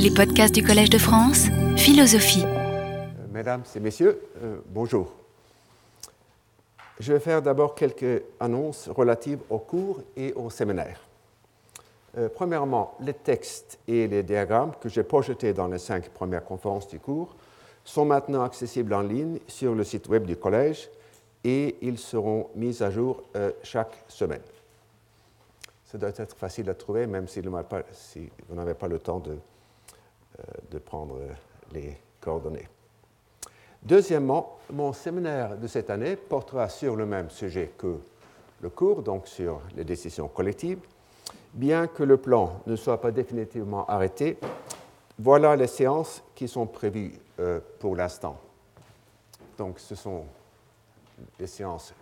Les podcasts du Collège de France, philosophie. Mesdames et messieurs, euh, bonjour. Je vais faire d'abord quelques annonces relatives au cours et au séminaire. Euh, premièrement, les textes et les diagrammes que j'ai projetés dans les cinq premières conférences du cours sont maintenant accessibles en ligne sur le site web du collège et ils seront mis à jour euh, chaque semaine. Ça doit être facile à trouver, même si, vous n'avez pas le temps de, euh, de prendre les coordonnées. Deuxièmement, mon séminaire de cette année portera sur le même sujet que le cours, donc sur les décisions collectives. Bien que le plan ne soit pas définitivement arrêté, voilà les séances qui sont prévues euh, pour l'instant. Donc ce sont des séances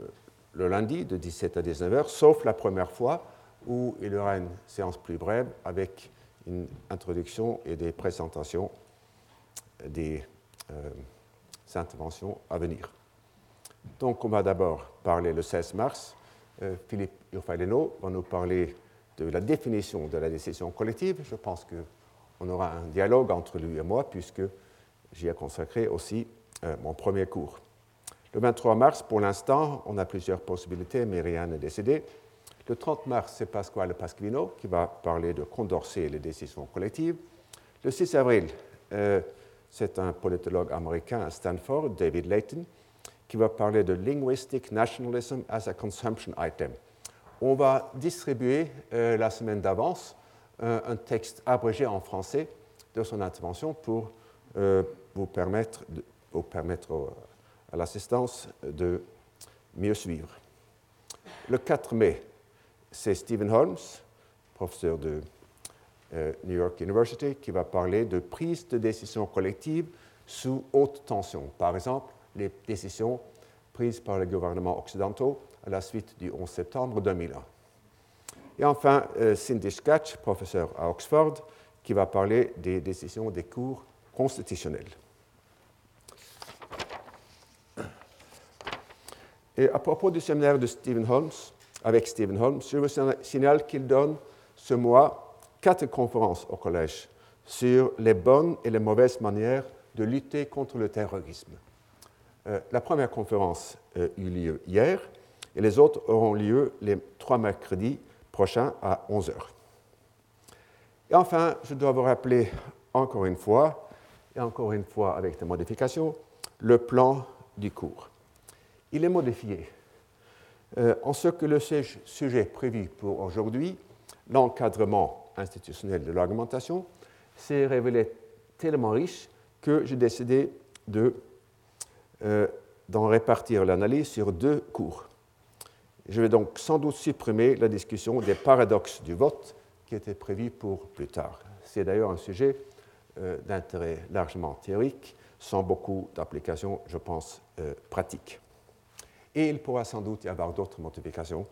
euh, le lundi de 17 à 19 heures, sauf la première fois où il y aura une séance plus brève avec une introduction et des présentations des euh, interventions à venir. Donc, on va d'abord parler le 16 mars. Euh, Philippe Urfaileno va nous parler de la définition de la décision collective. Je pense qu'on aura un dialogue entre lui et moi, puisque j'y ai consacré aussi euh, mon premier cours. Le 23 mars, pour l'instant, on a plusieurs possibilités, mais rien n'est décidé. Le 30 mars, c'est Pasquale Pasquino qui va parler de Condorcet et les décisions collectives. Le 6 avril, c'est un politologue américain à Stanford, David Layton, qui va parler de Linguistic Nationalism as a Consumption Item. On va distribuer euh, la semaine d'avance euh, un texte abrégé en français de son intervention pour euh, vous permettre à l'assistance de mieux suivre. Le 4 mai, c'est Stephen Holmes, professeur de euh, New York University qui va parler de prise de décision collective sous haute tension. Par exemple, les décisions prises par les gouvernements occidentaux à la suite du 11 septembre 2001. Et enfin, euh, Cindy Scatch, professeur à Oxford, qui va parler des décisions des cours constitutionnels. Et à propos du séminaire de Stephen Holmes, avec Stephen Holmes, je vous signale qu'il donne ce mois quatre conférences au collège sur les bonnes et les mauvaises manières de lutter contre le terrorisme. Euh, la première conférence euh, eut lieu hier et les autres auront lieu les trois mercredis prochains à 11 h. Et enfin, je dois vous rappeler encore une fois, et encore une fois avec des modifications, le plan du cours. Il est modifié euh, en ce que le sujet prévu pour aujourd'hui, l'encadrement institutionnel de l'argumentation s'est révélé tellement riche que j'ai décidé de, euh, d'en répartir l'analyse sur deux cours. Je vais donc sans doute supprimer la discussion des paradoxes du vote qui était prévue pour plus tard. C'est d'ailleurs un sujet euh, d'intérêt largement théorique, sans beaucoup d'applications, je pense, pratiques. Et il pourra sans doute y avoir d'autres modifications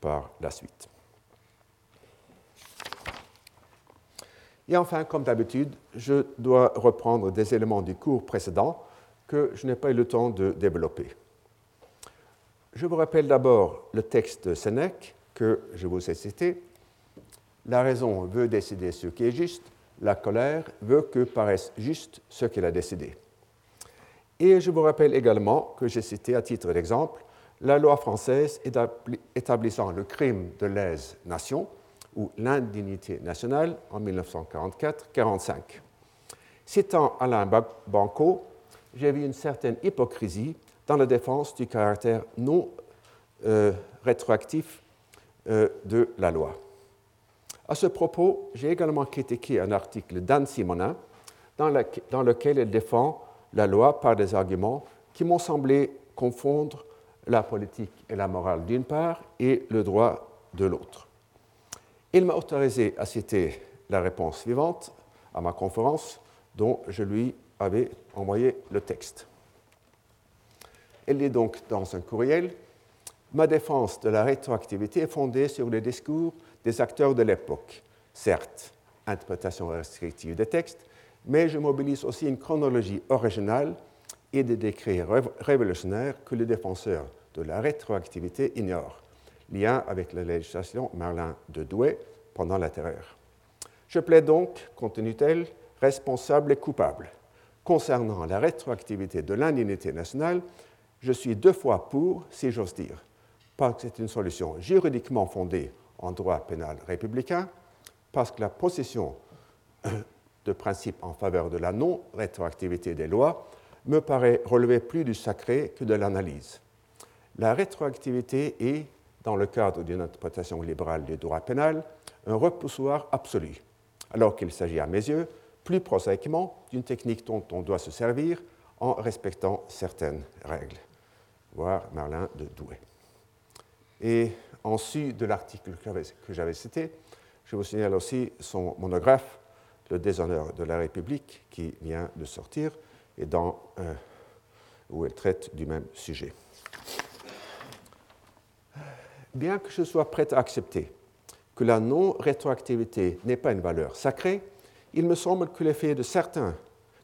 par la suite. Et enfin, comme d'habitude, je dois reprendre des éléments du cours précédent que je n'ai pas eu le temps de développer. Je vous rappelle d'abord le texte de Sénèque que je vous ai cité. La raison veut décider ce qui est juste, la colère veut que paraisse juste ce qu'elle a décidé. Et je vous rappelle également que j'ai cité à titre d'exemple la loi française établissant le crime de lèse-nation, ou l'indignité nationale en 1944-45. Citant Alain Banco, j'ai vu une certaine hypocrisie dans la défense du caractère non euh, rétroactif euh, de la loi. À ce propos, j'ai également critiqué un article d'Anne Simonin dans, dans lequel elle défend la loi par des arguments qui m'ont semblé confondre la politique et la morale d'une part et le droit de l'autre. Il m'a autorisé à citer la réponse suivante à ma conférence dont je lui avais envoyé le texte. Elle est donc dans un courriel. Ma défense de la rétroactivité est fondée sur les discours des acteurs de l'époque. Certes, interprétation restrictive des textes, mais je mobilise aussi une chronologie originale et des décrets révolutionnaires que les défenseurs de la rétroactivité ignorent lien avec la législation Merlin de Douai pendant la Terreur. Je plais donc, continue-t-elle, responsable et coupable. Concernant la rétroactivité de l'indignité nationale, je suis deux fois pour, si j'ose dire, parce que c'est une solution juridiquement fondée en droit pénal républicain, parce que la possession de principe en faveur de la non-rétroactivité des lois me paraît relever plus du sacré que de l'analyse. La rétroactivité est, dans le cadre d'une interprétation libérale du droit pénal, un repoussoir absolu, alors qu'il s'agit à mes yeux plus prosaïquement d'une technique dont on doit se servir en respectant certaines règles. Voir Merlin de Douai. Et en su de l'article que j'avais cité, je vous signale aussi son monographe, Le déshonneur de la République, qui vient de sortir et dans, euh, où elle traite du même sujet. Bien que je sois prêt à accepter que la non-rétroactivité n'est pas une valeur sacrée, il me semble que l'effet de certains,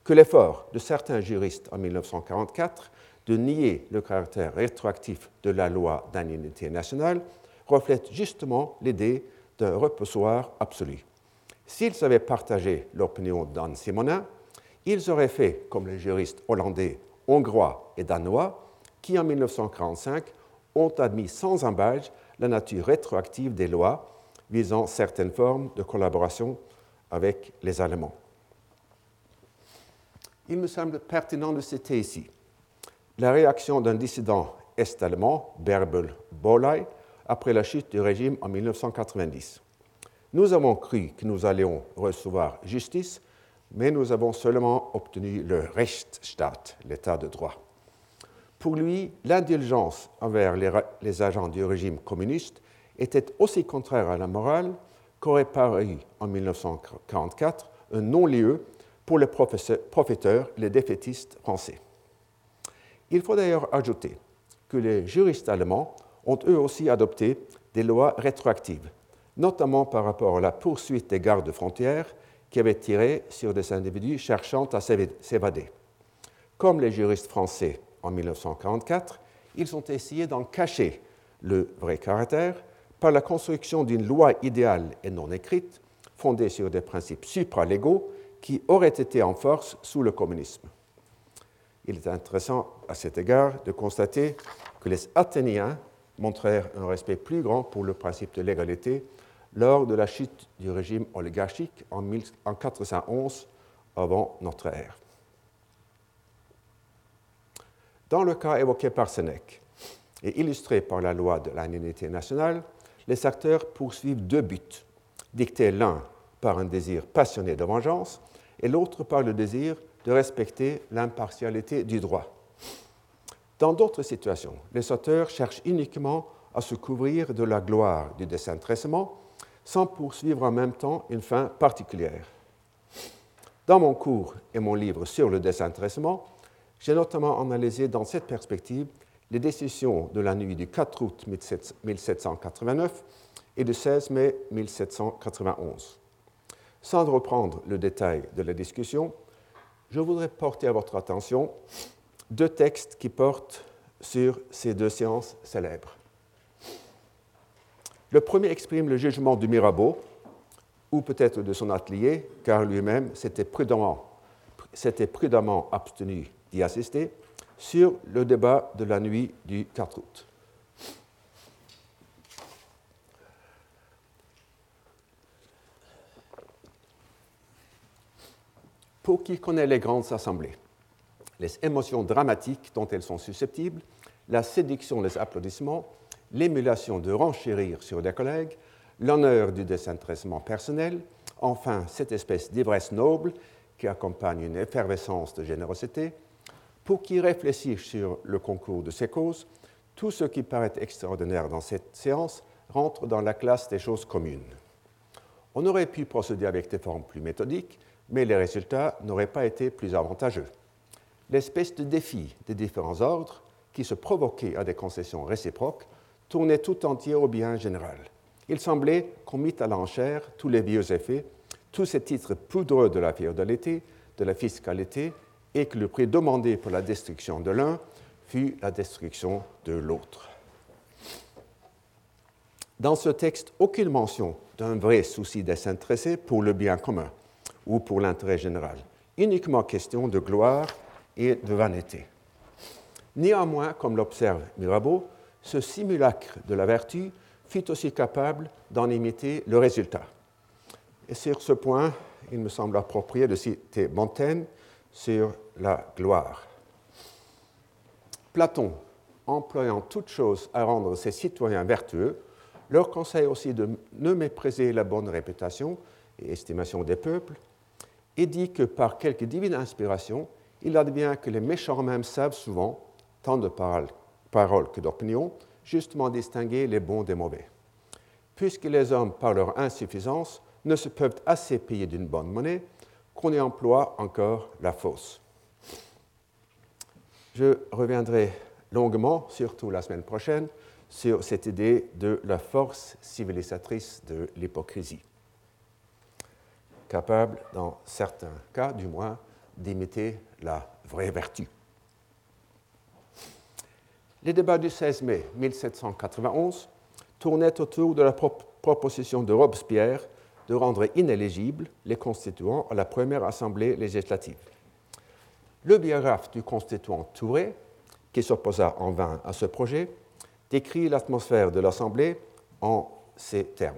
que l'effort de certains juristes en 1944 de nier le caractère rétroactif de la loi d'indemnité nationale reflète justement l'idée d'un reposoir absolu. S'ils avaient partagé l'opinion d'Anne Simonin, ils auraient fait comme les juristes hollandais, hongrois et danois, qui en 1945 ont admis sans embâche la nature rétroactive des lois visant certaines formes de collaboration avec les Allemands. Il me semble pertinent de citer ici la réaction d'un dissident est-allemand, Bärbel Bolay, après la chute du régime en 1990. Nous avons cru que nous allions recevoir justice, mais nous avons seulement obtenu le Rechtsstaat, l'état de droit. Pour lui, l'indulgence envers les, les, agents du régime communiste était aussi contraire à la morale qu'aurait paru en 1944 un non-lieu pour les profiteurs, les défaitistes français. Il faut d'ailleurs ajouter que les juristes allemands ont eux aussi adopté des lois rétroactives, notamment par rapport à la poursuite des gardes frontières qui avaient tiré sur des individus cherchant à s'évader. Comme les juristes français en 1944, ils ont essayé d'en cacher le vrai caractère par la construction d'une loi idéale et non écrite, fondée sur des principes supralégaux qui auraient été en force sous le communisme. Il est intéressant à cet égard de constater que les Athéniens montrèrent un respect plus grand pour le principe de l'égalité lors de la chute du régime oligarchique en 411 avant notre ère. Dans le cas évoqué par Sénèque et illustré par la loi de l'indemnité nationale, les acteurs poursuivent deux buts, dictés l'un par un désir passionné de vengeance et l'autre par le désir de respecter l'impartialité du droit. Dans d'autres situations, les auteurs cherchent uniquement à se couvrir de la gloire du désintéressement sans poursuivre en même temps une fin particulière. Dans mon cours et mon livre sur le désintéressement, j'ai notamment analysé dans cette perspective les décisions de la nuit du 4 août 1789 et du 16 mai 1791. Sans reprendre le détail de la discussion, je voudrais porter à votre attention deux textes qui portent sur ces deux séances célèbres. Le premier exprime le jugement du Mirabeau, ou peut-être de son atelier, car lui-même s'était prudemment, prudemment abstenu d'y assister, sur le débat de la nuit du 4 août. Pour qui connaît les grandes assemblées, les émotions dramatiques dont elles sont susceptibles, la séduction des applaudissements, l'émulation de renchérir sur des collègues, l'honneur du désintéressement personnel, enfin cette espèce d'ivresse noble qui accompagne une effervescence de générosité, pour qui réfléchir sur le concours de ces causes, tout ce qui paraît extraordinaire dans cette séance rentre dans la classe des choses communes. On aurait pu procéder avec des formes plus méthodiques, mais les résultats n'auraient pas été plus avantageux. L'espèce de défi des différents ordres, qui se provoquait à des concessions réciproques, tournait tout entier au bien général. Il semblait qu'on mit à l'enchère tous les vieux effets, tous ces titres poudreux de la féodalité, de la fiscalité, et que le prix demandé pour la destruction de l'un fut la destruction de l'autre. Dans ce texte, aucune mention d'un vrai souci désintéressé pour le bien commun ou pour l'intérêt général, uniquement question de gloire et de vanité. Néanmoins, comme l'observe Mirabeau, ce simulacre de la vertu fut aussi capable d'en imiter le résultat. Et sur ce point, il me semble approprié de citer Montaigne sur la gloire. Platon, employant toute chose à rendre ses citoyens vertueux, leur conseille aussi de ne mépriser la bonne réputation et estimation des peuples, et dit que par quelque divine inspiration, il advient que les méchants même savent souvent, tant de paroles que d'opinions, justement distinguer les bons des mauvais. Puisque les hommes, par leur insuffisance, ne se peuvent assez payer d'une bonne monnaie, qu'on y emploie encore la fausse. Je reviendrai longuement, surtout la semaine prochaine, sur cette idée de la force civilisatrice de l'hypocrisie, capable, dans certains cas du moins, d'imiter la vraie vertu. Les débats du 16 mai 1791 tournaient autour de la proposition de Robespierre de rendre inéligibles les constituants à la première assemblée législative. Le biographe du constituant Touré, qui s'opposa en vain à ce projet, décrit l'atmosphère de l'Assemblée en ces termes.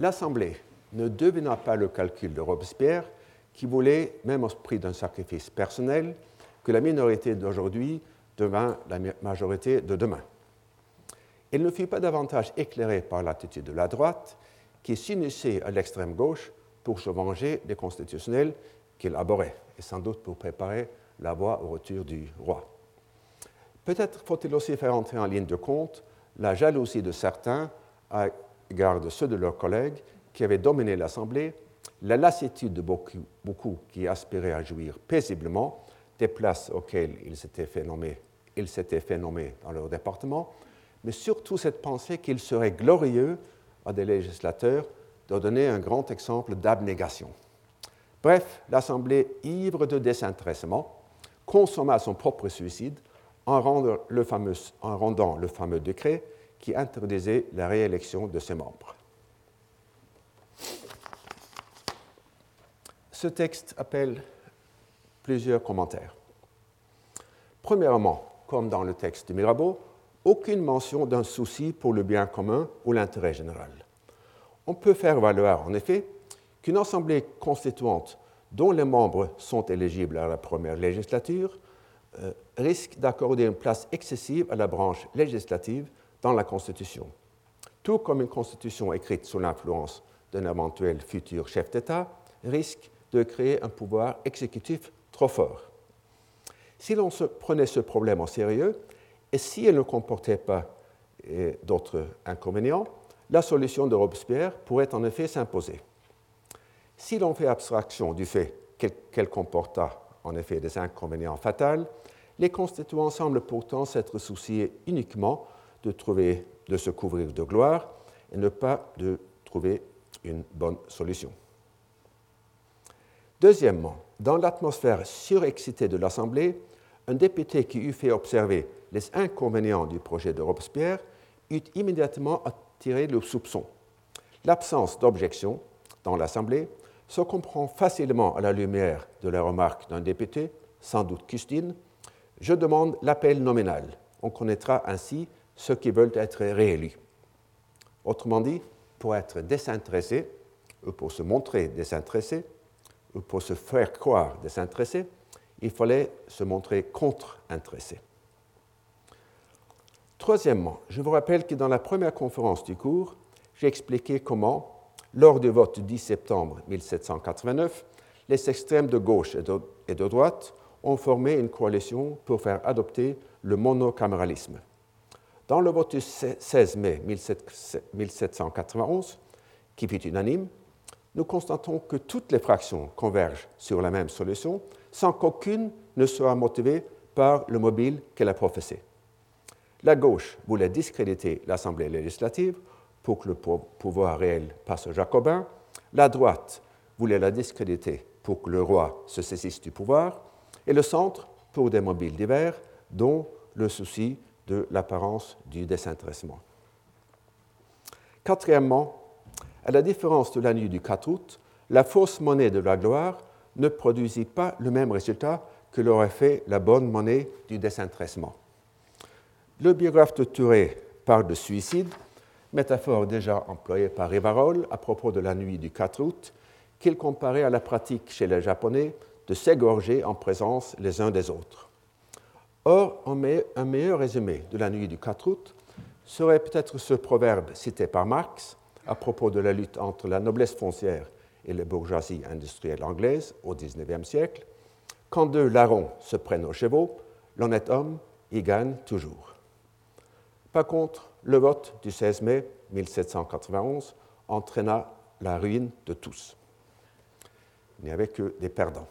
L'Assemblée ne devina pas le calcul de Robespierre, qui voulait, même au prix d'un sacrifice personnel, que la minorité d'aujourd'hui devint la majorité de demain. Il ne fut pas davantage éclairé par l'attitude de la droite, qui s'unissait à l'extrême gauche pour se venger des constitutionnels qu'il abhorrait, et sans doute pour préparer la voie au retour du roi. Peut-être faut-il aussi faire entrer en ligne de compte la jalousie de certains à l'égard de ceux de leurs collègues qui avaient dominé l'Assemblée, la lassitude de beaucoup, qui aspiraient à jouir paisiblement des places auxquelles ils s'étaient fait nommer, ils s'étaient fait nommer dans leur département, mais surtout cette pensée qu'il serait glorieux à des législateurs de donner un grand exemple d'abnégation. Bref, l'Assemblée, ivre de désintéressement, consomma son propre suicide en, en rendant le fameux décret qui interdisait la réélection de ses membres. Ce texte appelle plusieurs commentaires. Premièrement, comme dans le texte de Mirabeau, aucune mention d'un souci pour le bien commun ou l'intérêt général. On peut faire valoir, en effet, qu'une assemblée constituante dont les membres sont éligibles à la première législature euh, risque d'accorder une place excessive à la branche législative dans la Constitution, tout comme une Constitution écrite sous l'influence d'un éventuel futur chef d'État risque de créer un pouvoir exécutif trop fort. Si l'on prenait ce problème au sérieux, et si elle ne comportait pas euh, d'autres inconvénients, la solution de Robespierre pourrait en effet s'imposer. Si l'on fait abstraction du fait qu'elle comporta en effet des inconvénients fatals, les constituants semblent pourtant s'être souciés uniquement de, trouver, de se couvrir de gloire et ne pas de trouver une bonne solution. Deuxièmement, dans l'atmosphère surexcitée de l'Assemblée, un député qui eût fait observer les inconvénients du projet de Robespierre eut immédiatement attiré le soupçon. L'absence d'objection dans l'Assemblée se comprend facilement à la lumière de la remarque d'un député, sans doute Custine Je demande l'appel nominal. On connaîtra ainsi ceux qui veulent être réélus. Autrement dit, pour être désintéressé, ou pour se montrer désintéressé, ou pour se faire croire désintéressé, il fallait se montrer contre-intéressé. Troisièmement, je vous rappelle que dans la première conférence du cours, j'ai expliqué comment, lors du vote du 10 septembre 1789, les extrêmes de gauche et de, droite ont formé une coalition pour faire adopter le monocaméralisme. Dans le vote du 16 mai 1791, qui fut unanime, nous constatons que toutes les fractions convergent sur la même solution sans qu'aucune ne soit motivée par le mobile qu'elle a professé. La gauche voulait discréditer l'Assemblée législative pour que le pouvoir réel passe aux Jacobins. La droite voulait la discréditer pour que le roi se saisisse du pouvoir. Et le centre pour des mobiles divers, dont le souci de l'apparence du désintéressement. Quatrièmement, à la différence de la nuit du 4 août, la fausse monnaie de la gloire ne produisit pas le même résultat que l'aurait fait la bonne monnaie du désintéressement. Le biographe de Touré parle de suicide, métaphore déjà employée par Rivarol à propos de la nuit du 4 août, qu'il comparait à la pratique chez les Japonais de s'égorger en présence les uns des autres. Or, un meilleur résumé de la nuit du 4 août serait peut-être ce proverbe cité par Marx à propos de la lutte entre la noblesse foncière et la bourgeoisie industrielle anglaise au XIXe siècle. Quand deux larrons se prennent aux chevaux, l'honnête homme y gagne toujours. Par contre, le vote du 16 mai 1791 entraîna la ruine de tous. Il n'y avait que des perdants.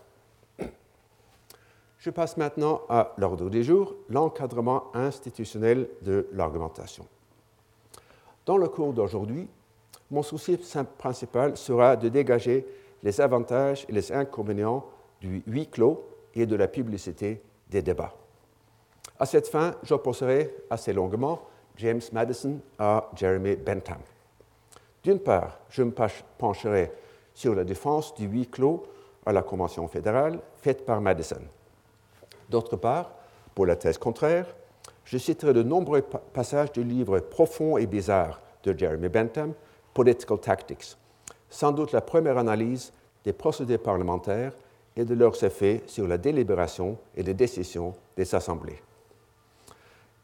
Je passe maintenant à l'ordre du jour, l'encadrement institutionnel de l'argumentation. Dans le cours d'aujourd'hui, mon souci principal sera de dégager les avantages et les inconvénients du huis clos et de la publicité des débats. À cette fin, j'opposerai assez longuement James Madison à Jeremy Bentham. D'une part, je me pencherai sur la défense du huis clos à la Convention fédérale faite par Madison. D'autre part, pour la thèse contraire, je citerai de nombreux passages du livre profond et bizarre de Jeremy Bentham, Political Tactics, sans doute la première analyse des procédés parlementaires et de leurs effets sur la délibération et les décisions des assemblées.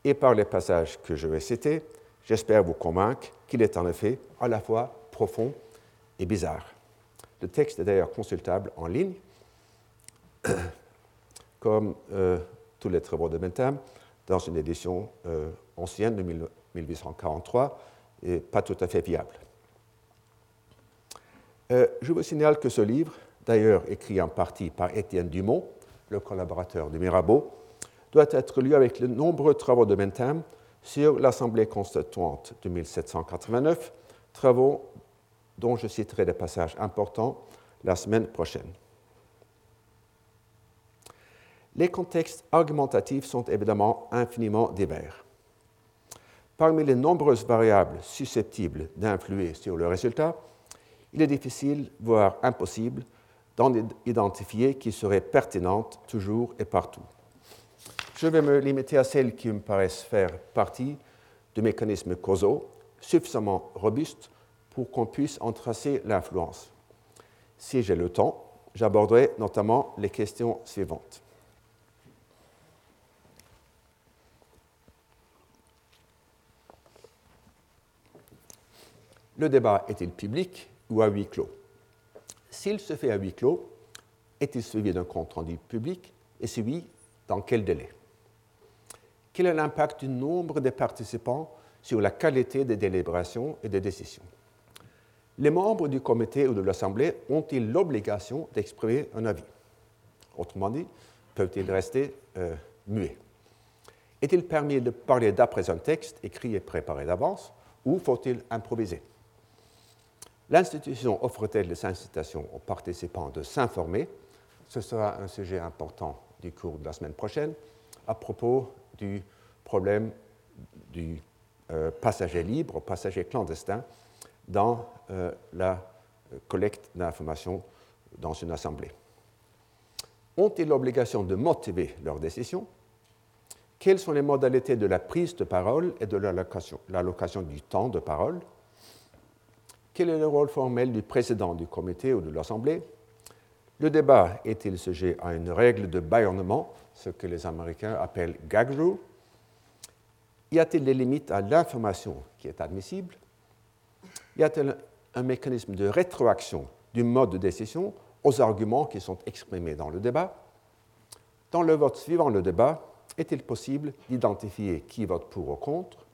Et par les passages que je vais citer, j'espère vous convaincre qu'il est en effet à la fois profond et bizarre. Le texte est d'ailleurs consultable en ligne comme euh, tous les travaux de Bentham, dans une édition euh, ancienne de 1843 et pas tout à fait viable. Euh, je vous signale que ce livre, d'ailleurs écrit en partie par Étienne Dumont, le collaborateur de Mirabeau, doit être lu avec les nombreux travaux de Bentham sur l'Assemblée constituante de 1789, travaux dont je citerai des passages importants la semaine prochaine. Les contextes argumentatifs sont évidemment infiniment divers. Parmi les nombreuses variables susceptibles d'influer sur le résultat, il est difficile, voire impossible, d'en identifier qui seraient pertinentes toujours et partout. Je vais me limiter à celles qui me paraissent faire partie de mécanismes causaux suffisamment robustes pour qu'on puisse en tracer l'influence. Si j'ai le temps, j'aborderai notamment les questions suivantes. Le débat est-il public? Ou à huis clos. S'il se fait à huis clos, est-il suivi d'un compte-rendu public et oui, dans quel délai? Quel est l'impact du nombre des participants sur la qualité des délibérations et des décisions? Les membres du comité ou de l'Assemblée ont-ils l'obligation d'exprimer un avis? Autrement dit, peuvent-ils rester euh, muets? Est-il permis de parler d'après un texte écrit et préparé d'avance ou faut-il improviser? L'institution offre-t-elle des incitations aux participants de s'informer? Ce sera un sujet important du cours de la semaine prochaine à propos du problème du euh, passager libre, passager clandestin dans euh, la collecte d'informations dans une assemblée. Ont-ils l'obligation de motiver leurs décisions? Quelles sont les modalités de la prise de parole et de l'allocation du temps de parole? Quel est le rôle formel du président du comité ou de l'Assemblée? Le débat est-il sujet à une règle de bâillonnement, ce que les Américains appellent gag rule Y a-t-il des limites à l'information qui est admissible? Y a-t-il un mécanisme de rétroaction du mode de décision aux arguments qui sont exprimés dans le débat? Dans le vote suivant le débat, est-il possible d'identifier qui vote pour ou contre?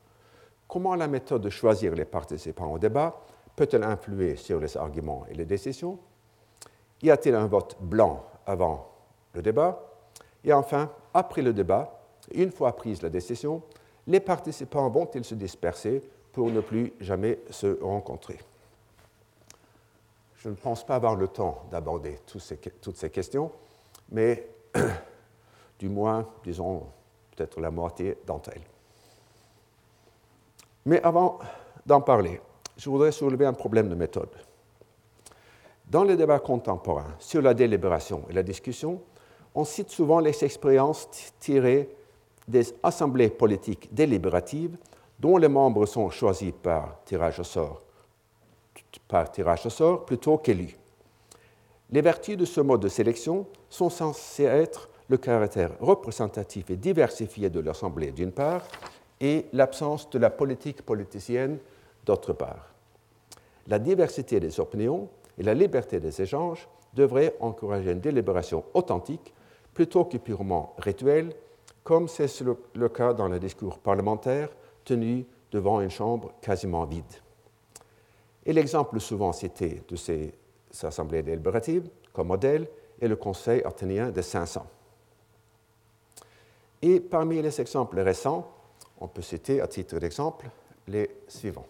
Comment la méthode de choisir les participants au débat peut-elle influer sur les arguments et les décisions? Y a-t-il un vote blanc avant le débat? Et enfin, après le débat, une fois prise la décision, les participants vont-ils se disperser pour ne plus jamais se rencontrer? Je ne pense pas avoir le temps d'aborder toutes ces questions, mais du moins, disons, peut-être la moitié d'entre elles. Mais avant d'en parler, je voudrais soulever un problème de méthode. Dans les débats contemporains sur la délibération et la discussion, on cite souvent les expériences tirées des assemblées politiques délibératives dont les membres sont choisis par tirage au sort, par tirage au sort plutôt qu'élus. Les vertus de ce mode de sélection sont censées être le caractère représentatif et diversifié de l'Assemblée d'une part et l'absence de la politique politicienne d'autre part. La diversité des opinions et la liberté des échanges devraient encourager une délibération authentique plutôt que purement rituelle, comme c'est le cas dans les discours parlementaires tenus devant une chambre quasiment vide. Et l'exemple souvent cité de ces assemblées délibératives comme modèle est le Conseil athénien de 500. Et parmi les exemples récents, on peut citer à titre d'exemple les suivants.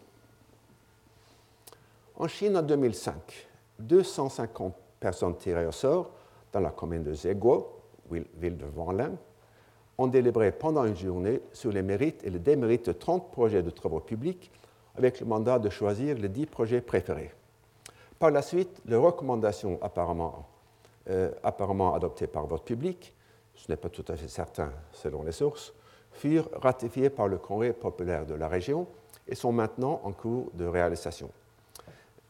En Chine, en 2005, 250 personnes tirées au sort dans la commune de Zheguo, ville de Wanlin, ont délibéré pendant une journée sur les mérites et les démérites de 30 projets de travaux publics avec le mandat de choisir les 10 projets préférés. Par la suite, les recommandations apparemment, euh, apparemment adoptées par votre public, ce n'est pas tout à fait certain selon les sources, furent ratifiées par le Congrès populaire de la région et sont maintenant en cours de réalisation.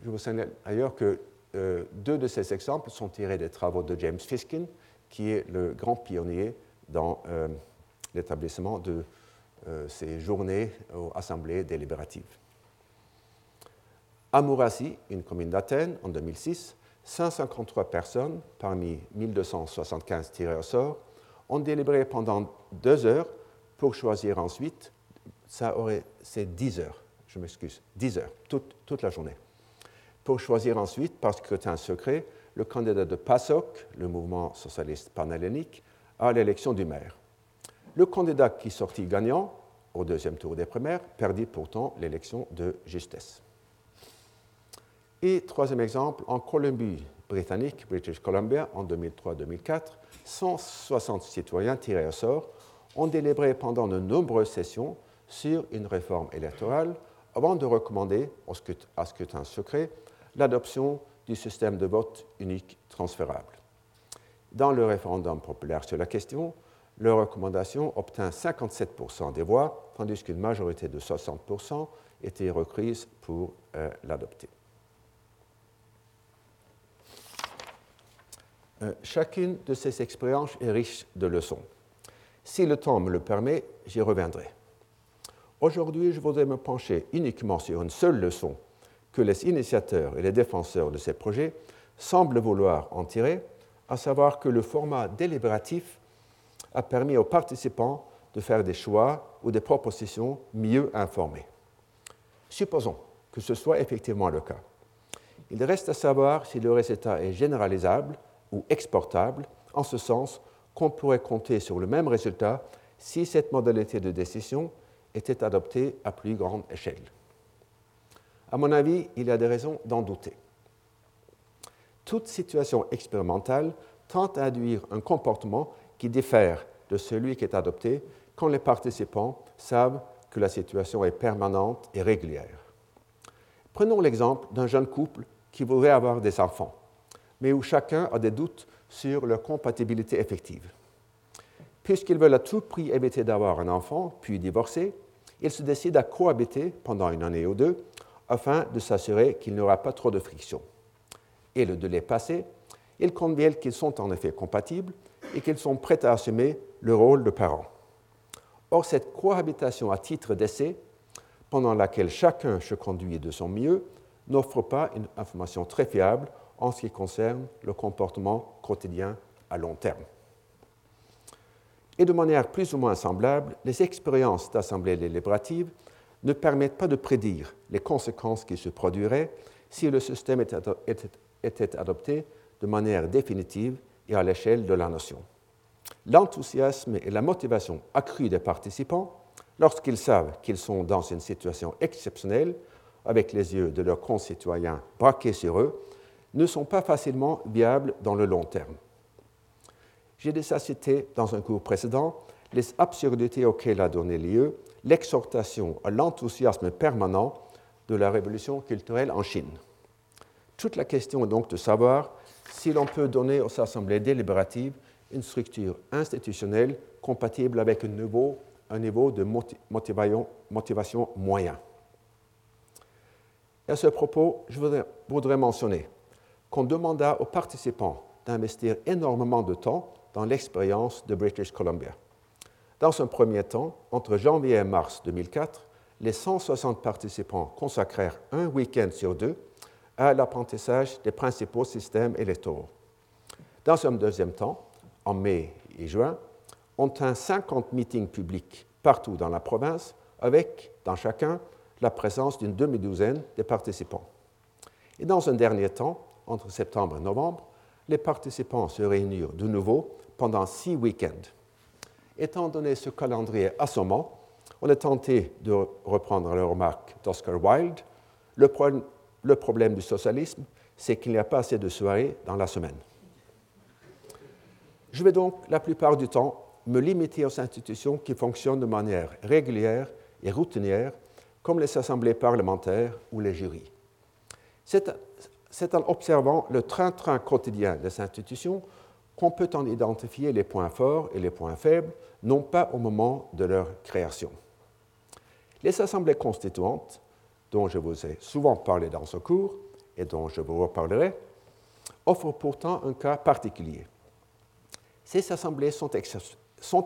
Je vous signale ailleurs que euh, deux de ces exemples sont tirés des travaux de James Fiskin, qui est le grand pionnier dans euh, l'établissement de euh, ces journées aux assemblées délibératives. À Mourassi, une commune d'Athènes, en 2006, 153 personnes, parmi 1275 tirés au sort, ont délibéré pendant deux heures pour choisir ensuite, ça aurait, c'est 10 heures, je m'excuse, 10 heures, toute, toute la journée pour choisir ensuite, par scrutin secret, le candidat de PASOK, le mouvement socialiste panhellénique, à l'élection du maire. Le candidat qui sortit gagnant au deuxième tour des primaires perdit pourtant l'élection de justesse. Et troisième exemple, en Colombie-Britannique, British Columbia, en 2003-2004, 160 citoyens tirés au sort ont délibéré pendant de nombreuses sessions sur une réforme électorale avant de recommander à scrutin secret l'adoption du système de vote unique transférable. Dans le référendum populaire sur la question, leur recommandation obtint 57% des voix, tandis qu'une majorité de 60% était requise pour euh, l'adopter. Euh, chacune de ces expériences est riche de leçons. Si le temps me le permet, j'y reviendrai. Aujourd'hui, je voudrais me pencher uniquement sur une seule leçon que les initiateurs et les défenseurs de ces projets semblent vouloir en tirer, à savoir que le format délibératif a permis aux participants de faire des choix ou des propositions mieux informées. Supposons que ce soit effectivement le cas. Il reste à savoir si le résultat est généralisable ou exportable, en ce sens qu'on pourrait compter sur le même résultat si cette modalité de décision était adoptée à plus grande échelle. À mon avis, il y a des raisons d'en douter. Toute situation expérimentale tente à induire un comportement qui diffère de celui qui est adopté quand les participants savent que la situation est permanente et régulière. Prenons l'exemple d'un jeune couple qui voudrait avoir des enfants, mais où chacun a des doutes sur leur compatibilité effective. Puisqu'ils veulent à tout prix éviter d'avoir un enfant, puis divorcer, ils se décident à cohabiter pendant une année ou deux afin de s'assurer qu'il n'y aura pas trop de friction. Et le délai passé, ils conviennent qu'ils sont en effet compatibles et qu'ils sont prêts à assumer le rôle de parents. Or, cette cohabitation à titre d'essai, pendant laquelle chacun se conduit de son mieux, n'offre pas une information très fiable en ce qui concerne le comportement quotidien à long terme. Et de manière plus ou moins semblable, les expériences d'assemblée délibérative ne permettent pas de prédire les conséquences qui se produiraient si le système était adopté de manière définitive et à l'échelle de la nation. L'enthousiasme et la motivation accrue des participants, lorsqu'ils savent qu'ils sont dans une situation exceptionnelle, avec les yeux de leurs concitoyens braqués sur eux, ne sont pas facilement viables dans le long terme. J'ai déjà cité dans un cours précédent les absurdités auxquelles a donné lieu l'exhortation à l'enthousiasme permanent de la révolution culturelle en Chine. Toute la question est donc de savoir si l'on peut donner aux assemblées délibératives une structure institutionnelle compatible avec un niveau, de motivation, moyen. à ce propos, je voudrais mentionner qu'on demanda aux participants d'investir énormément de temps dans l'expérience de British Columbia. Dans un premier temps, entre janvier et mars 2004, les 160 participants consacrèrent un week-end sur deux à l'apprentissage des principaux systèmes électoraux. Dans un deuxième temps, en mai et juin, on tint 50 meetings publics partout dans la province, avec, dans chacun, la présence d'une demi-douzaine de participants. Et dans un dernier temps, entre septembre et novembre, les participants se réunirent de nouveau pendant six week-ends. Étant donné ce calendrier assommant, on est tenté de reprendre la remarque d'Oscar Wilde. Le, le problème du socialisme, c'est qu'il n'y a pas assez de soirées dans la semaine. Je vais donc, la plupart du temps, me limiter aux institutions qui fonctionnent de manière régulière et routinière, comme les assemblées parlementaires ou les jurys. C'est en observant le train-train quotidien des institutions qu'on peut en identifier les points forts et les points faibles, non pas au moment de leur création. Les assemblées constituantes, dont je vous ai souvent parlé dans ce cours et dont je vous reparlerai, offrent pourtant un cas particulier. Ces assemblées sont,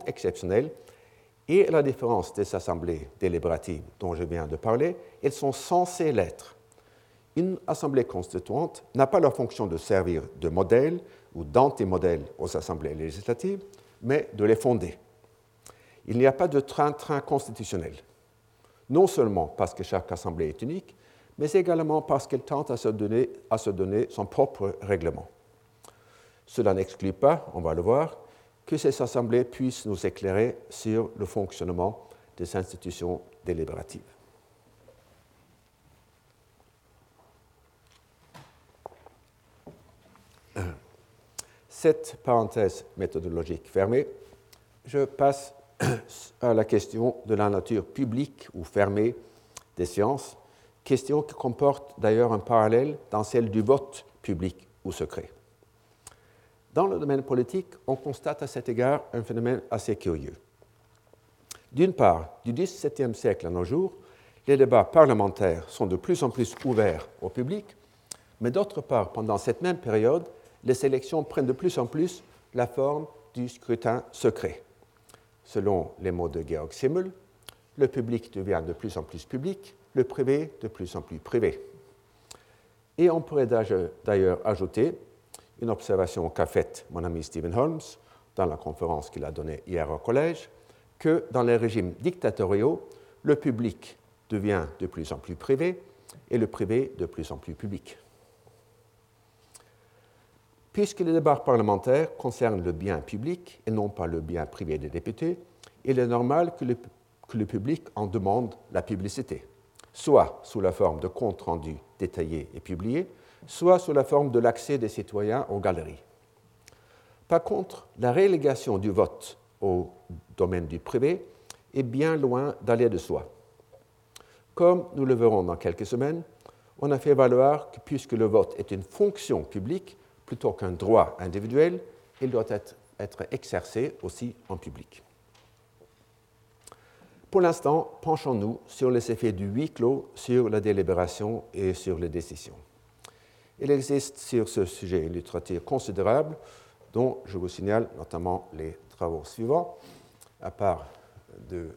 exceptionnelles et, à la différence des assemblées délibératives dont je viens de parler, elles sont censées l'être. Une assemblée constituante n'a pas la fonction de servir de modèle ou d'anti-modèle aux assemblées législatives, mais de les fonder. Il n'y a pas de train-train constitutionnel, non seulement parce que chaque assemblée est unique, mais également parce qu'elle tente à se donner son propre règlement. Cela n'exclut pas, on va le voir, que ces assemblées puissent nous éclairer sur le fonctionnement des institutions délibératives. Cette parenthèse méthodologique fermée, je passe à la question de la nature publique ou fermée des sciences, question qui comporte d'ailleurs un parallèle dans celle du vote public ou secret. Dans le domaine politique, on constate à cet égard un phénomène assez curieux. D'une part, du XVIIe siècle à nos jours, les débats parlementaires sont de plus en plus ouverts au public, mais d'autre part, pendant cette même période, les élections prennent de plus en plus la forme du scrutin secret. Selon les mots de Georg Simmel, le public devient de plus en plus public, le privé de plus en plus privé. Et on pourrait d'ailleurs ajouter une observation qu'a faite mon ami Stephen Holmes dans la conférence qu'il a donnée hier au collège, que dans les régimes dictatoriaux, le public devient de plus en plus privé et le privé de plus en plus public. Puisque les débats parlementaires concernent le bien public et non pas le bien privé des députés, il est normal que le, public en demande la publicité, soit sous la forme de comptes rendus détaillés et publiés, soit sous la forme de l'accès des citoyens aux galeries. Par contre, la relégation du vote au domaine du privé est bien loin d'aller de soi. Comme nous le verrons dans quelques semaines, on a fait valoir que puisque le vote est une fonction publique, plutôt qu'un droit individuel, il doit être, exercé aussi en public. Pour l'instant, penchons-nous sur les effets du huis clos sur la délibération et sur les décisions. Il existe sur ce sujet une littérature considérable, dont je vous signale notamment les travaux suivants, à part du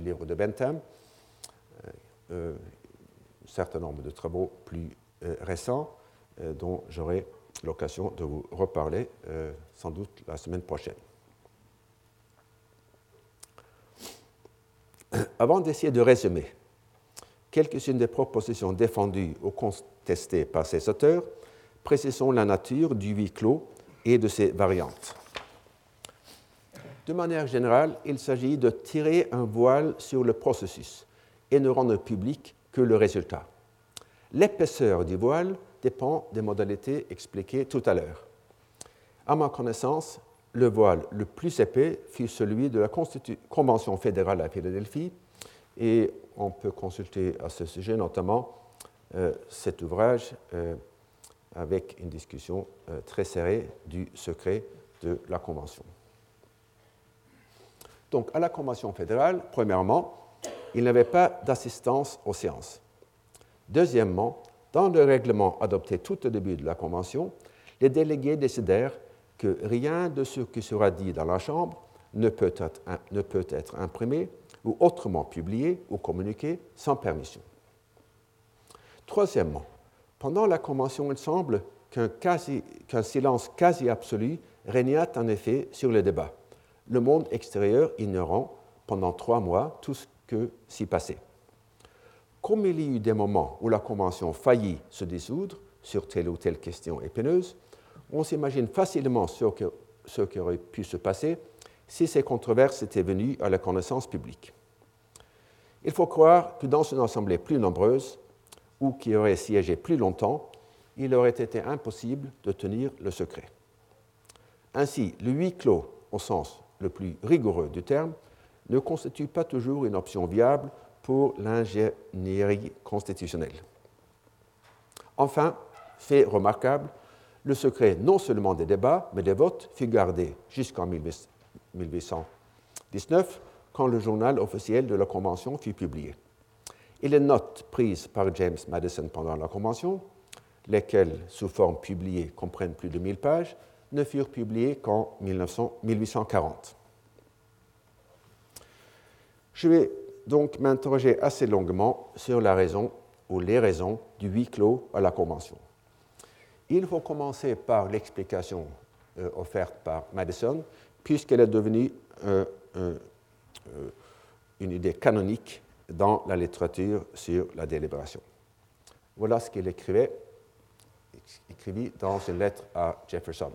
livre de Bentham, euh, euh, un certain nombre de travaux plus euh, récents, dont j'aurai l'occasion de vous reparler euh, sans doute la semaine prochaine. Avant d'essayer de résumer quelques-unes des propositions défendues ou contestées par ces auteurs, précisons la nature du huis clos et de ses variantes. De manière générale, il s'agit de tirer un voile sur le processus et ne rendre public que le résultat. L'épaisseur du voile dépend des modalités expliquées tout à l'heure. À ma connaissance, le voile le plus épais fut celui de la Convention fédérale à Philadelphie, et on peut consulter à ce sujet notamment euh, cet ouvrage euh, avec une discussion euh, très serrée du secret de la Convention. Donc, à la Convention fédérale, premièrement, il n'y avait pas d'assistance aux séances. Deuxièmement, dans le règlement adopté tout au début de la Convention, les délégués décidèrent que rien de ce qui sera dit dans la Chambre ne peut être, imprimé ou autrement publié ou communiqué sans permission. Troisièmement, pendant la Convention, il semble qu'un silence quasi absolu régnait en effet sur le débat, le monde extérieur ignorant pendant trois mois tout ce que s'y passait. Comme il y a eu des moments où la Convention faillit se dissoudre sur telle ou telle question épineuse, on s'imagine facilement ce, ce qui aurait pu se passer si ces controverses étaient venues à la connaissance publique. Il faut croire que dans une assemblée plus nombreuse, ou qui aurait siégé plus longtemps, il aurait été impossible de tenir le secret. Ainsi, le huis clos, au sens le plus rigoureux du terme, ne constitue pas toujours une option viable pour l'ingénierie constitutionnelle. Enfin, fait remarquable, le secret non seulement des débats, mais des votes fut gardé jusqu'en 1819, quand le journal officiel de la Convention fut publié. Et les notes prises par James Madison pendant la Convention, lesquelles, sous forme publiée, comprennent plus de 1000 pages, ne furent publiées qu'en 1840. Je vais donc m'interroger assez longuement sur la raison ou les raisons du huis clos à la Convention. Il faut commencer par l'explication euh, offerte par Madison, puisqu'elle est devenue euh, euh, une idée canonique dans la littérature sur la délibération. Voilà ce qu'il écrivait, écrivit dans une lettre à Jefferson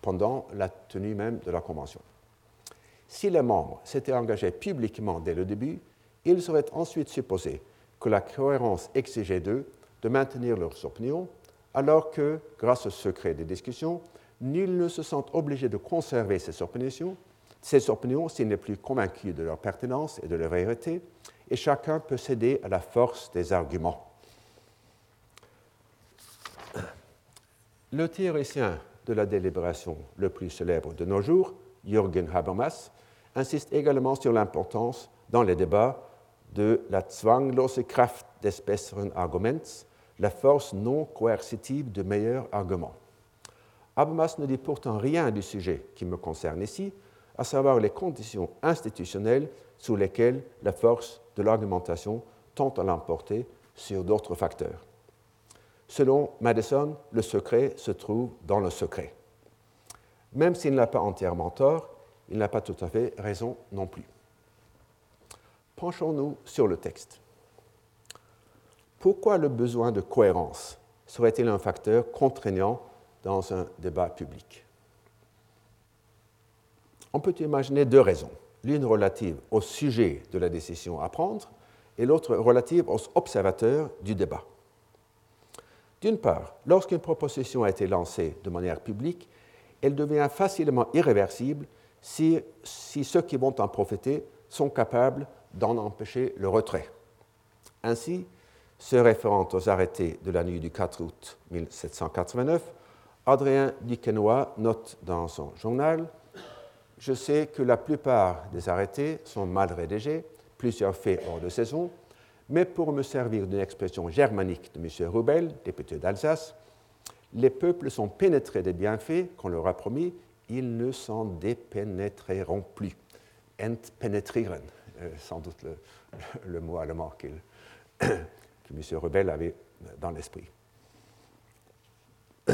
pendant la tenue même de la Convention. Si les membres s'étaient engagés publiquement dès le début, il serait ensuite supposé que la cohérence exigeait d'eux de maintenir leurs opinions, alors que, grâce au secret des discussions, nul ne se sent obligé de conserver ses opinions, ses opinions s'il n'est plus convaincu de leur pertinence et de leur vérité, et chacun peut céder à la force des arguments. Le théoricien de la délibération le plus célèbre de nos jours, Jürgen Habermas, insiste également sur l'importance dans les débats de la zwanglose Kraft des besseren Arguments, la force non coercitive de meilleurs arguments. Habermas ne dit pourtant rien du sujet qui me concerne ici, à savoir les conditions institutionnelles sous lesquelles la force de l'argumentation tend à l'emporter sur d'autres facteurs. Selon Madison, le secret se trouve dans le secret. Même s'il n'a pas entièrement tort, il n'a pas tout à fait raison non plus. Penchons-nous sur le texte. Pourquoi le besoin de cohérence serait-il un facteur contraignant dans un débat public? On peut imaginer deux raisons l'une relative au sujet de la décision à prendre et l'autre relative aux observateurs du débat. D'une part, lorsqu'une proposition a été lancée de manière publique, elle devient facilement irréversible si, si ceux qui vont en profiter sont capables d'en empêcher le retrait. Ainsi, se référant aux arrêtés de la nuit du 4 août 1789, Adrien Duquesnoy note dans son journal je sais que la plupart des arrêtés sont mal rédigés, plusieurs faits hors de saison, mais pour me servir d'une expression germanique de M. Rubel, député d'Alsace, les peuples sont pénétrés des bienfaits qu'on leur a promis, ils ne s'en dépénétreront plus. Sans doute le, mot allemand que M. Rubel avait dans l'esprit.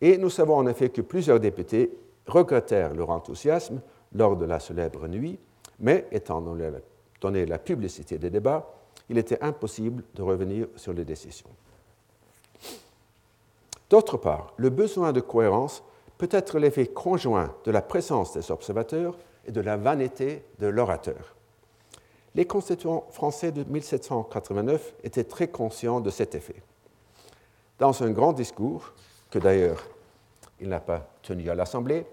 Et nous savons en effet que plusieurs députés regrettèrent leur enthousiasme lors de la célèbre nuit, mais étant donné la publicité des débats, il était impossible de revenir sur les décisions. D'autre part, le besoin de cohérence peut être l'effet conjoint de la présence des observateurs et de la vanité de l'orateur. Les constituants français de 1789 étaient très conscients de cet effet. Dans un grand discours, que d'ailleurs il n'a pas tenu à l'Assemblée,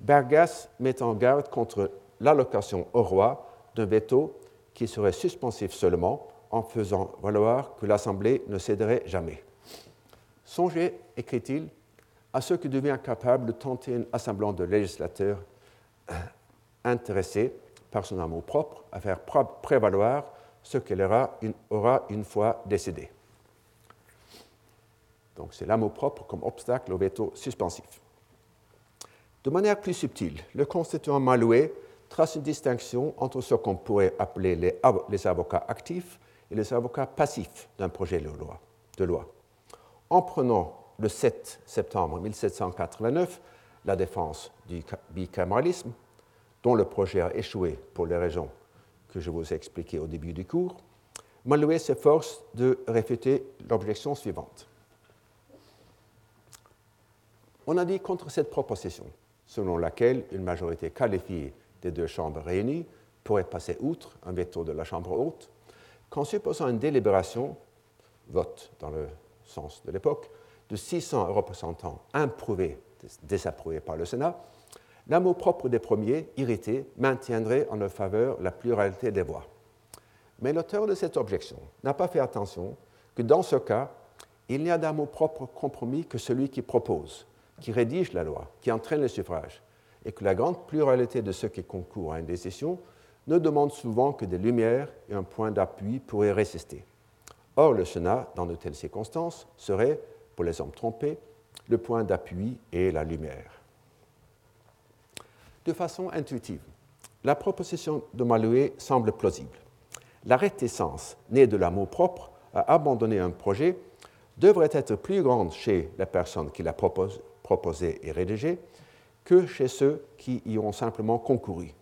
Bergas met en garde contre l'allocation au roi d'un veto qui serait suspensif seulement en faisant valoir que l'Assemblée ne céderait jamais. Songez, écrit-il, à ceux qui deviennent capables de tenter une assemblée de législateurs intéressés par son amour propre à faire prévaloir ce qu'elle aura une, fois décidé. Donc c'est l'amour propre comme obstacle au veto suspensif. De manière plus subtile, le constituant Malouet trace une distinction entre ce qu'on pourrait appeler les, les, avocats actifs et les avocats passifs d'un projet de loi, de loi. En prenant le 7 septembre 1789 la défense du bicaméralisme, dont le projet a échoué pour les raisons que je vous ai expliquées au début du cours, Malouet s'efforce de réfuter l'objection suivante. On a dit contre cette proposition, selon laquelle une majorité qualifiée des deux chambres réunies pourrait passer outre un veto de la Chambre haute, qu'en supposant une délibération, vote dans le sens de l'époque, de 600 représentants improuvés, désapprouvés par le Sénat, l'amour propre des premiers, irrités, maintiendrait en leur faveur la pluralité des voix. Mais l'auteur de cette objection n'a pas fait attention que dans ce cas, il n'y a d'amour propre compromis que celui qui propose, qui rédige la loi, qui entraîne le suffrage, et que la grande pluralité de ceux qui concourent à une décision ne demande souvent que des lumières et un point d'appui pour y résister. Or, le Sénat, dans de telles circonstances, serait, pour les hommes trompés, le point d'appui et la lumière. De façon intuitive, la proposition de Malouet semble plausible. La réticence née de l'amour propre à abandonner un projet devrait être plus grande chez la personne qui l'a proposé et rédigé que chez ceux qui y ont simplement concouru.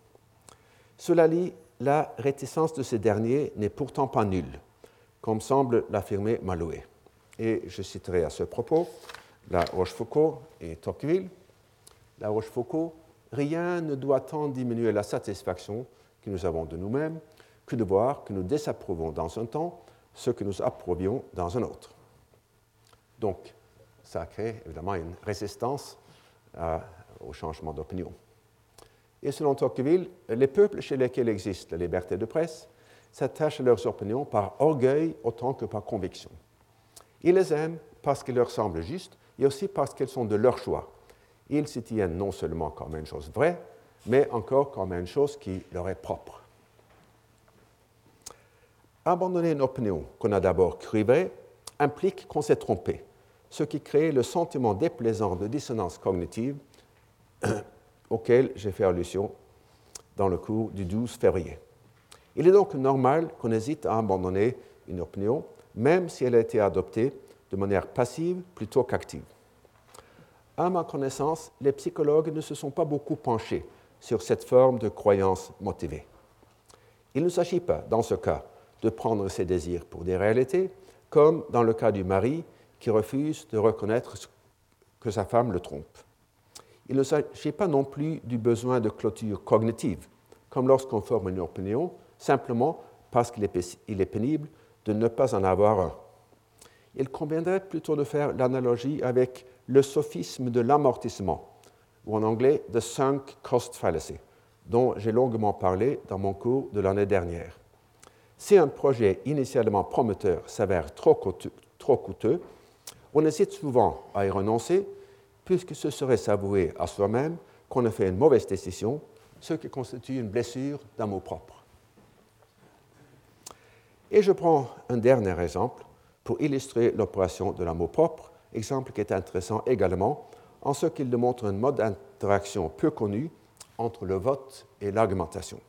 Cela dit, la réticence de ces derniers n'est pourtant pas nulle, comme semble l'affirmer Malouet. Et je citerai à ce propos la Rochefoucauld et Tocqueville. La Rochefoucauld, rien ne doit tant diminuer la satisfaction que nous avons de nous-mêmes que de voir que nous désapprouvons dans un temps ce que nous approuvions dans un autre. Donc, ça crée évidemment une résistance au changement d'opinion. Et selon Tocqueville, les peuples chez lesquels existe la liberté de presse s'attachent à leurs opinions par orgueil autant que par conviction. Ils les aiment parce qu'elles leur semblent justes et aussi parce qu'elles sont de leur choix. Ils s'y tiennent non seulement comme une chose vraie, mais encore comme une chose qui leur est propre. Abandonner une opinion qu'on a d'abord cru vraie implique qu'on s'est trompé ce qui crée le sentiment déplaisant de dissonance cognitive auquel j'ai fait allusion dans le cours du 12 février. Il est donc normal qu'on hésite à abandonner une opinion, même si elle a été adoptée de manière passive plutôt qu'active. À ma connaissance, les psychologues ne se sont pas beaucoup penchés sur cette forme de croyance motivée. Il ne s'agit pas, dans ce cas, de prendre ses désirs pour des réalités, comme dans le cas du mari qui refuse de reconnaître que sa femme le trompe. Il ne s'agit pas non plus du besoin de clôture cognitive, comme lorsqu'on forme une opinion, simplement parce qu'il est pénible de ne pas en avoir un. Il conviendrait plutôt de faire l'analogie avec le sophisme de l'amortissement, ou en anglais the sunk cost fallacy, dont j'ai longuement parlé dans mon cours de l'année dernière. Si un projet initialement prometteur s'avère trop coûteux on hésite souvent à y renoncer, puisque ce serait s'avouer à soi-même qu'on a fait une mauvaise décision, ce qui constitue une blessure d'amour propre. Et je prends un dernier exemple pour illustrer l'opération de l'amour propre, exemple qui est intéressant également en ce qu'il démontre un mode d'interaction peu connu entre le vote et l'argumentation.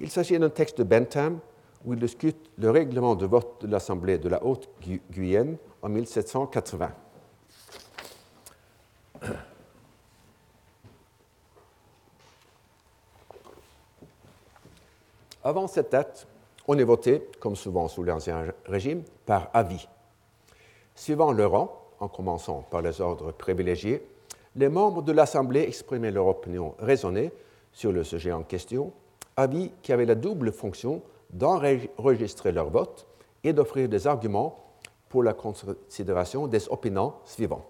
Il s'agit d'un texte de Bentham où il discute le règlement de vote de l'Assemblée de la Haute-Guyenne en 1780. Avant cette date, on est voté, comme souvent sous l'Ancien Régime, par avis. Suivant le rang, en commençant par les ordres privilégiés, les membres de l'Assemblée exprimaient leur opinion raisonnée sur le sujet en question, avis qui avait la double fonction d'enregistrer leur vote et d'offrir des arguments pour la considération des opinants suivants.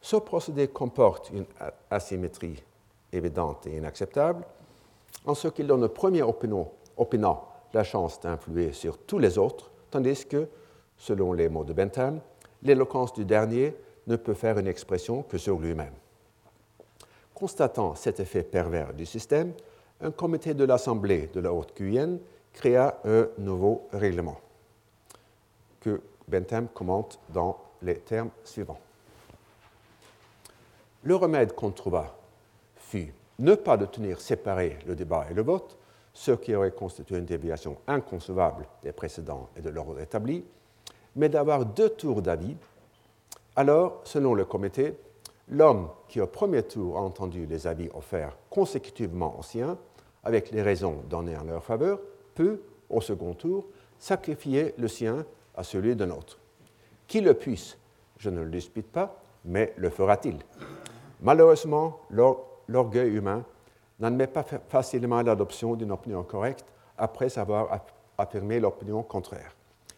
Ce procédé comporte une asymétrie évidente et inacceptable en ce qu'il donne au premier opinant opinant la chance d'influer sur tous les autres, tandis que, selon les mots de Bentham, l'éloquence du dernier ne peut faire une expression que sur lui-même. Constatant cet effet pervers du système, un comité de l'Assemblée de la Haute-Guyenne créa un nouveau règlement que Bentham commente dans les termes suivants. Le remède qu'on trouva fut ne pas de tenir séparé le débat et le vote, ce qui aurait constitué une déviation inconcevable des précédents et de l'ordre établi, mais d'avoir deux tours d'avis. Alors, selon le comité, l'homme qui au premier tour a entendu les avis offerts consécutivement aux siens, avec les raisons données en leur faveur, peut, au second tour, sacrifier le sien à celui d'un autre. Qui le puisse, je ne le dispute pas, mais le fera-t-il? Malheureusement, l'orgueil humain n'admet pas facilement l'adoption d'une opinion correcte après avoir affirmé l'opinion contraire.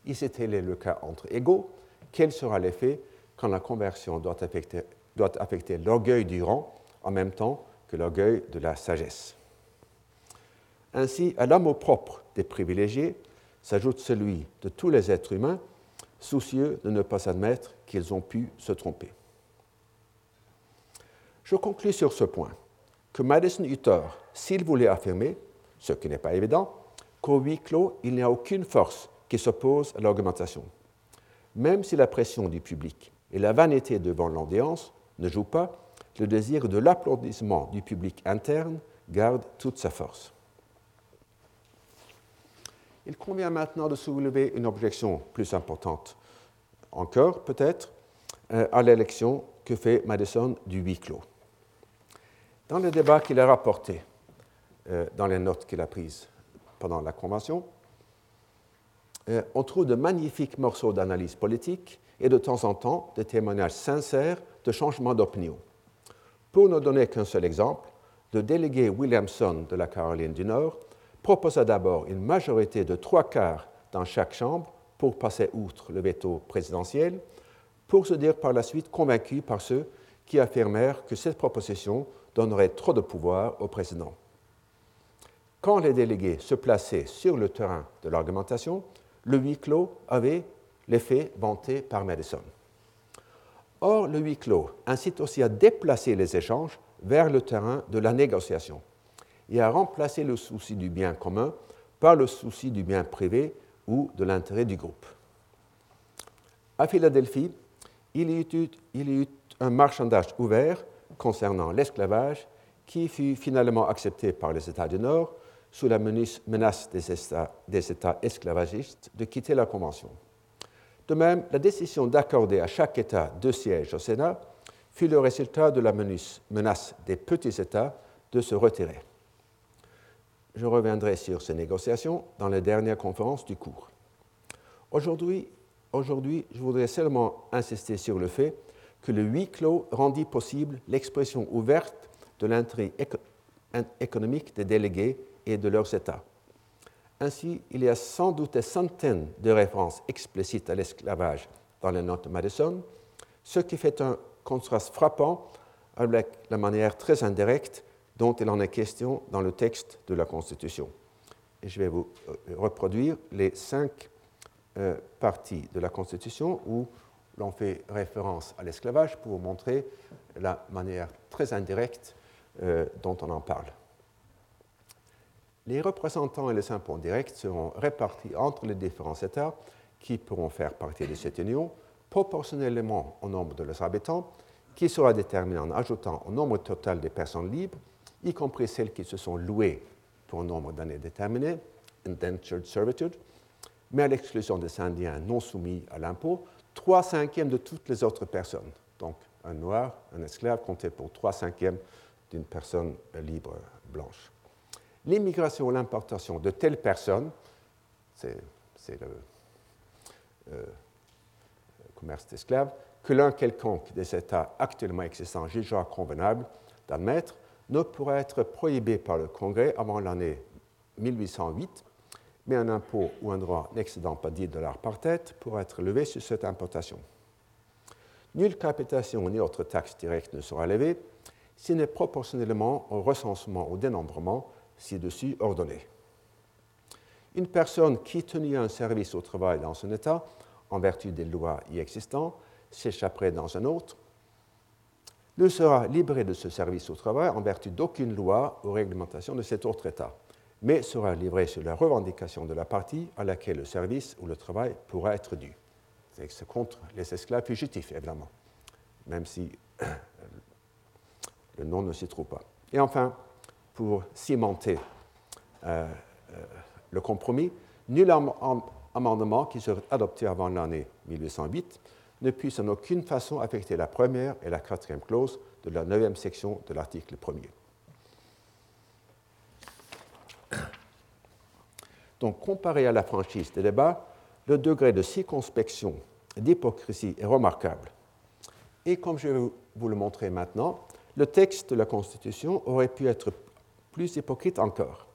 Et c'était le cas entre égaux. Quel sera l'effet quand la conversion doit affecter, doit affecter l'orgueil du rang en même temps que l'orgueil de la sagesse? Ainsi, à l'amour propre des privilégiés s'ajoute celui de tous les êtres humains soucieux de ne pas admettre qu'ils ont pu se tromper. Je conclus sur ce point que Madison eut tort s'il voulait affirmer, ce qui n'est pas évident, qu'au huis clos, il n'y a aucune force qui s'oppose à l'argumentation. Même si la pression du public et la vanité devant l'audience ne jouent pas, le désir de l'applaudissement du public interne garde toute sa force. Il convient maintenant de soulever une objection plus importante encore, peut-être, euh, à l'élection que fait Madison du huis clos. Dans le débat qu'il a rapporté, euh, dans les notes qu'il a prises pendant la Convention, euh, on trouve de magnifiques morceaux d'analyse politique et de temps en temps des témoignages sincères de changement d'opinion. Pour ne donner qu'un seul exemple, le délégué Williamson de la Caroline du Nord proposa d'abord une majorité de trois quarts dans chaque chambre pour passer outre le veto présidentiel, pour se dire par la suite convaincu par ceux qui affirmèrent que cette proposition donnerait trop de pouvoir au président. Quand les délégués se plaçaient sur le terrain de l'argumentation, le huis clos avait l'effet vanté par Madison. Or, le huis clos incite aussi à déplacer les échanges vers le terrain de la négociation et à remplacer le souci du bien commun par le souci du bien privé ou de l'intérêt du groupe. À Philadelphie, il y, eut, il y eut un marchandage ouvert concernant l'esclavage qui fut finalement accepté par les États du Nord sous la menace des États, esclavagistes de quitter la Convention. De même, la décision d'accorder à chaque État deux sièges au Sénat fut le résultat de la menace des petits États de se retirer. Je reviendrai sur ces négociations dans les dernières conférences du cours. Aujourd'hui, aujourd'hui je voudrais seulement insister sur le fait que le huis clos rendit possible l'expression ouverte de l'intérêt économique des délégués et de leurs États. Ainsi, il y a sans doute des centaines de références explicites à l'esclavage dans les notes de Madison, ce qui fait un contraste frappant avec la manière très indirecte dont il en est question dans le texte de la Constitution. Et je vais vous euh, reproduire les cinq euh, parties de la Constitution où l'on fait référence à l'esclavage pour vous montrer la manière très indirecte euh, dont on en parle. Les représentants et les impôts directs seront répartis entre les différents États qui pourront faire partie de cette union proportionnellement au nombre de leurs habitants, qui sera déterminé en ajoutant au nombre total des personnes libres y compris celles qui se sont louées pour un nombre d'années déterminé, indentured servitude, mais à l'exclusion des Indiens non soumis à l'impôt, trois cinquièmes de toutes les autres personnes. Donc un noir, un esclave comptait pour trois cinquièmes d'une personne libre blanche. L'immigration ou l'importation de telles personnes, c'est le euh, commerce d'esclaves, que l'un quelconque des États actuellement existants jugera convenable d'admettre, ne pourra être prohibé par le Congrès avant l'année 1808, mais un impôt ou un droit n'excédant pas 10 dollars par tête pourra être levé sur cette importation. Nulle capitation ni autre taxe directe ne sera levée si n'est proportionnellement au recensement ou dénombrement ci-dessus ordonné. Une personne qui tenait un service au travail dans un État, en vertu des lois y existantes, s'échapperait dans un autre, ne sera libéré de ce service au travail en vertu d'aucune loi ou réglementation de cet autre État, mais sera livré sur la revendication de la partie à laquelle le service ou le travail pourra être dû. C'est contre les esclaves fugitifs, évidemment, même si le nom ne s'y trouve pas. Et enfin, pour cimenter euh, euh, le compromis, nul amendement qui serait adopté avant l'année 1808 ne puisse en aucune façon affecter la première et la quatrième clause de la neuvième section de l'article premier. Donc, comparé à la franchise des débats, le degré de circonspection et d'hypocrisie est remarquable. Et comme je vais vous le montrer maintenant, le texte de la Constitution aurait pu être plus hypocrite encore.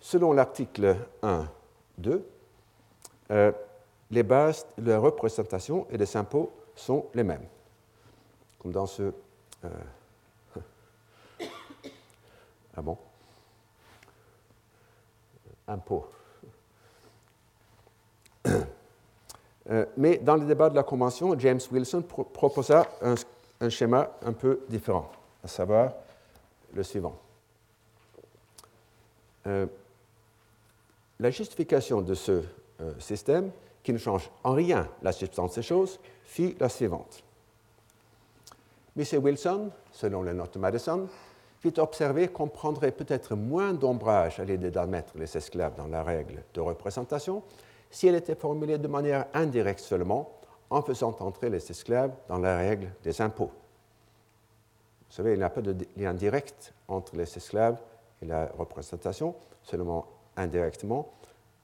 Selon l'article 1.2, euh, les bases de la et des impôts sont les mêmes, comme dans ce... Euh, ah bon? Impôts. Euh, mais dans le débat de la Convention, James Wilson proposa un, schéma un peu différent, à savoir le suivant. Euh, la justification de ce système qui ne change en rien la substance des choses, fit la suivante. M. Wilson, selon les notes de Madison, fit observer qu'on prendrait peut-être moins d'ombrage à l'idée d'admettre les esclaves dans la règle de représentation si elle était formulée de manière indirecte seulement, en faisant entrer les esclaves dans la règle des impôts. Vous savez, il n'y a pas de lien direct entre les esclaves la représentation, seulement indirectement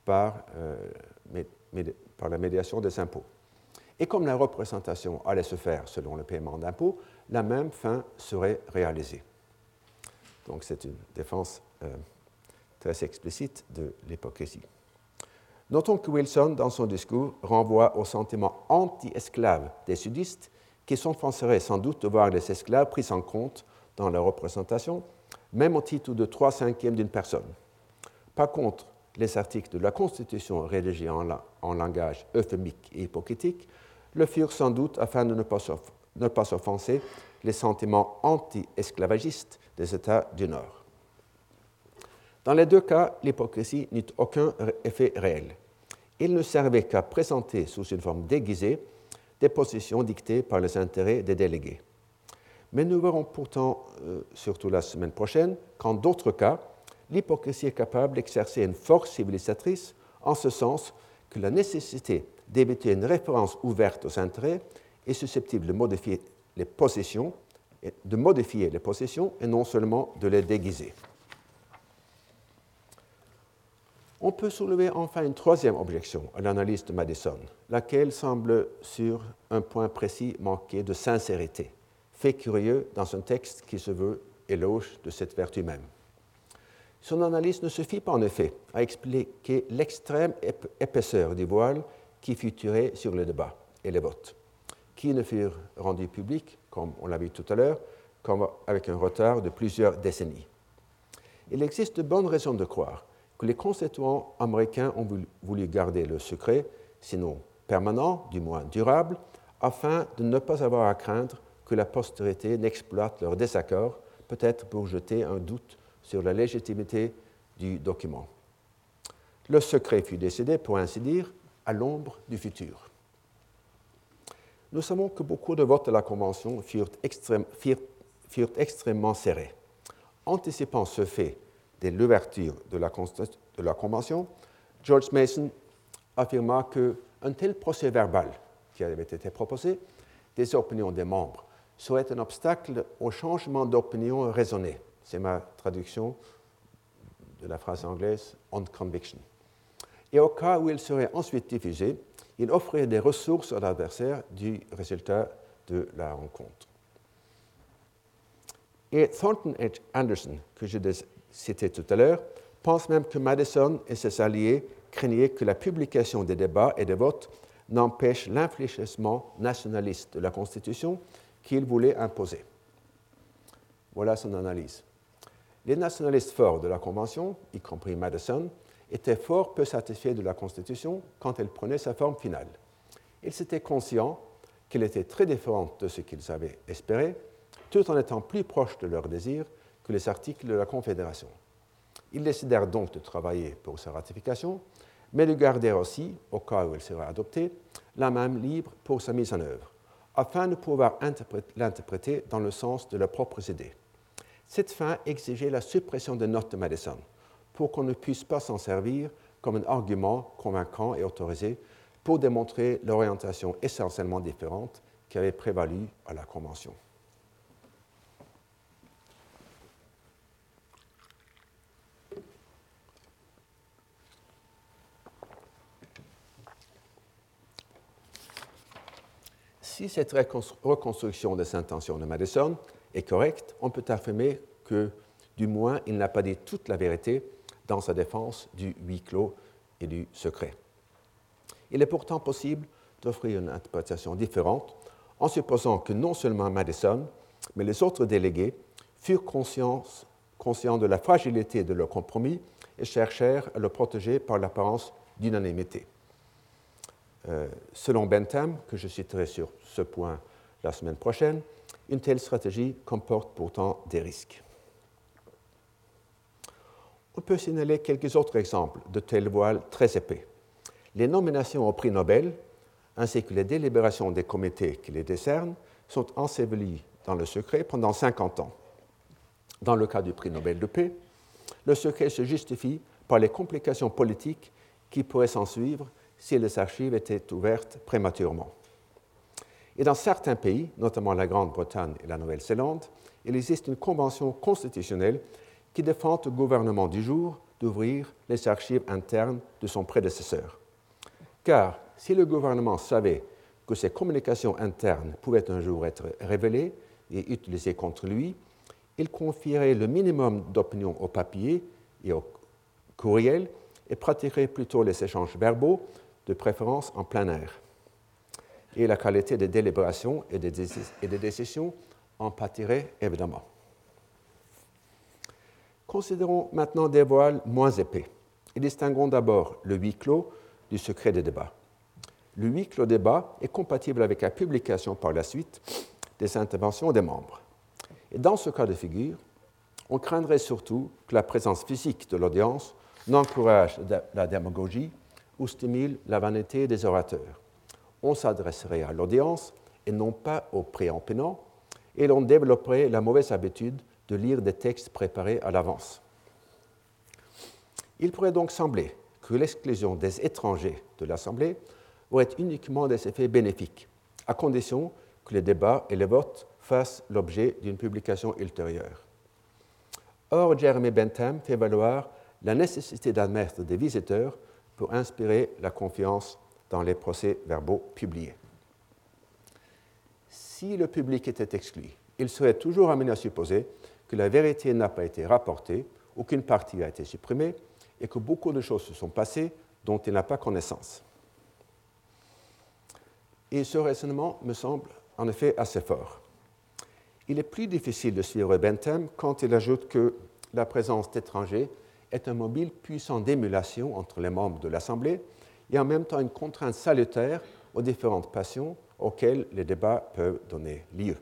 par euh, par la médiation des impôts. Et comme la représentation allait se faire selon le paiement d'impôts, la même fin serait réalisée. Donc c'est une défense euh, très explicite de l'hypocrisie. Notons que Wilson, dans son discours, renvoie au sentiment anti-esclave des sudistes qui s'offenseraient sans doute de voir les esclaves pris en compte dans la représentation, même au titre de trois cinquièmes d'une personne. Par contre, les articles de la Constitution rédigés en, langage euphémique et hypocritique le furent sans doute afin de ne pas, offenser les sentiments anti-esclavagistes des États du Nord. Dans les deux cas, l'hypocrisie n'eut aucun effet réel. Il ne servait qu'à présenter sous une forme déguisée des positions dictées par les intérêts des délégués. Mais nous verrons pourtant, euh, surtout la semaine prochaine, qu'en d'autres cas, l'hypocrisie est capable d'exercer une force civilisatrice en ce sens que la nécessité d'éviter une référence ouverte aux intérêts est susceptible de modifier les possessions, de modifier les possessions et non seulement de les déguiser. On peut soulever enfin une troisième objection à l'analyse de Madison, laquelle semble sur un point précis manquer de sincérité, fait curieux dans un texte qui se veut éloge de cette vertu même. Son analyse ne suffit pas en effet à expliquer l'extrême épaisseur du voile qui fut tiré sur le débat et les votes, qui ne furent rendus publics, comme on l'a vu tout à l'heure, avec un retard de plusieurs décennies. Il existe de bonnes raisons de croire que les constituants américains ont voulu garder le secret, sinon permanent, du moins durable, afin de ne pas avoir à craindre que la postérité n'exploite leur désaccord, peut-être pour jeter un doute sur la légitimité du document. Le secret fut décidé, pour ainsi dire, à l'ombre du futur. Nous savons que beaucoup de votes de la Convention furent, extrêmement serrés. Anticipant ce fait de l'ouverture de, de la, Convention, George Mason affirma qu'un tel procès verbal qui avait été proposé des opinions des membres serait un obstacle au changement d'opinion raisonné c'est ma traduction de la phrase anglaise on conviction. Et au cas où il serait ensuite diffusé, il offrait des ressources à l'adversaire du résultat de la rencontre. Et Thornton et Anderson, que je citais tout à l'heure, pensent même que Madison et ses alliés craignaient que la publication des débats et des votes n'empêche l'infléchissement nationaliste de la Constitution qu'ils voulaient imposer. Voilà son analyse. Les nationalistes forts de la Convention, y compris Madison, étaient fort peu satisfaits de la Constitution quand elle prenait sa forme finale. Ils étaient conscients qu'elle était très différente de ce qu'ils avaient espéré, tout en étant plus proche de leurs désirs que les articles de la Confédération. Ils décidèrent donc de travailler pour sa ratification, mais de garder aussi, au cas où elle serait adoptée, la main libre pour sa mise en œuvre, afin de pouvoir l'interpréter dans le sens de leurs propres idées. Cette fin exigeait la suppression des notes de Madison, pour qu'on ne puisse pas s'en servir comme un argument convaincant et autorisé pour démontrer l'orientation essentiellement différente qui avait prévalu à la Convention. Si cette reconstruction des intentions de Madison est correcte, on peut affirmer que, du moins, il n'a pas dit toute la vérité dans sa défense du huis clos et du secret. Il est pourtant possible d'offrir une interprétation différente en supposant que non seulement Madison, mais les autres délégués furent conscients, conscients de la fragilité de leur compromis et cherchèrent à le protéger par l'apparence d'unanimité. Euh, selon Bentham, que je citerai sur ce point la semaine prochaine, une telle stratégie comporte pourtant des risques. On peut signaler quelques autres exemples de tels voiles très épais. Les nominations au prix Nobel, ainsi que les délibérations des comités qui les décernent, sont ensevelies dans le secret pendant 50 ans. Dans le cas du prix Nobel de paix, le secret se justifie par les complications politiques qui pourraient s'en suivre si les archives étaient ouvertes prématurément. Et dans certains pays, notamment la Grande-Bretagne et la Nouvelle-Zélande, il existe une convention constitutionnelle qui défend au gouvernement du jour d'ouvrir les archives internes de son prédécesseur. Car si le gouvernement savait que ces communications internes pouvaient un jour être révélées et utilisées contre lui, il confierait le minimum d'opinion au papier et au courriel et pratiquerait plutôt les échanges verbaux de préférence en plein air. Et la qualité des délibérations et des, décisions en pâtirait évidemment. Considérons maintenant des voiles moins épais et distinguons d'abord le huis clos du secret des débats. Le huis clos débat est compatible avec la publication par la suite des interventions des membres. Et dans ce cas de figure, on craindrait surtout que la présence physique de l'audience n'encourage la démagogie ou stimule la vanité des orateurs. On s'adresserait à l'audience et non pas aux préempénants, et l'on développerait la mauvaise habitude de lire des textes préparés à l'avance. Il pourrait donc sembler que l'exclusion des étrangers de l'Assemblée aurait uniquement des effets bénéfiques, à condition que les débats et les votes fassent l'objet d'une publication ultérieure. Or, Jeremy Bentham fait valoir la nécessité d'admettre des visiteurs pour inspirer la confiance dans les procès-verbaux publiés. Si le public était exclu, il serait toujours amené à supposer que la vérité n'a pas été rapportée, aucune partie a été supprimée et que beaucoup de choses se sont passées dont il n'a pas connaissance. Et ce raisonnement me semble en effet assez fort. Il est plus difficile de suivre Bentham quand il ajoute que la présence d'étrangers est un mobile puissant d'émulation entre les membres de l'Assemblée et en même temps une contrainte salutaire aux différentes passions auxquelles les débats peuvent donner lieu.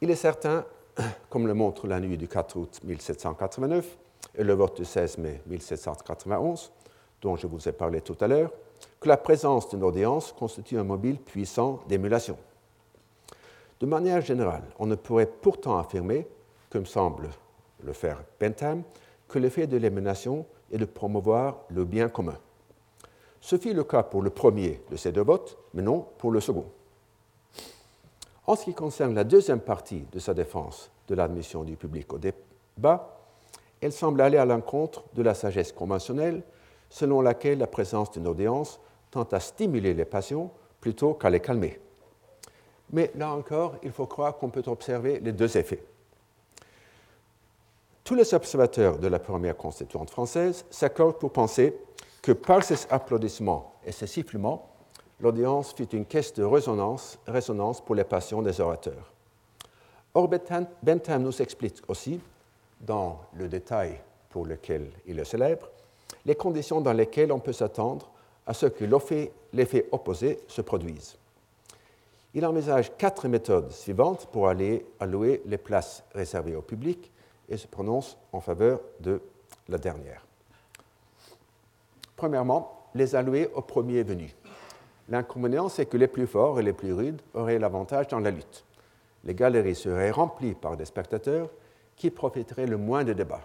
Il est certain, comme le montre la nuit du 4 août 1789 et le vote du 16 mai 1791, dont je vous ai parlé tout à l'heure, que la présence d'une audience constitue un mobile puissant d'émulation. De manière générale, on ne pourrait pourtant affirmer, comme semble le faire Bentham, que l'effet de l'émanation est de promouvoir le bien commun. Ce fut le cas pour le premier de ces deux votes, mais non pour le second. En ce qui concerne la deuxième partie de sa défense de l'admission du public au débat, elle semble aller à l'encontre de la sagesse conventionnelle selon laquelle la présence d'une audience tend à stimuler les passions plutôt qu'à les calmer. Mais là encore, il faut croire qu'on peut observer les deux effets. Tous les observateurs de la première constituante française s'accordent pour penser que par ces applaudissements et ces sifflements, l'audience fit une caisse de résonance, résonance pour les passions des orateurs. Or, Bentham nous explique aussi, dans le détail pour lequel il est célèbre, les conditions dans lesquelles on peut s'attendre à ce que l'effet opposé se produise. Il envisage quatre méthodes suivantes pour aller allouer les places réservées au public et se prononce en faveur de la dernière. Premièrement, les allouer au premier venu. L'inconvénient, c'est que les plus forts et les plus rudes auraient l'avantage dans la lutte. Les galeries seraient remplies par des spectateurs qui profiteraient le moins des débats.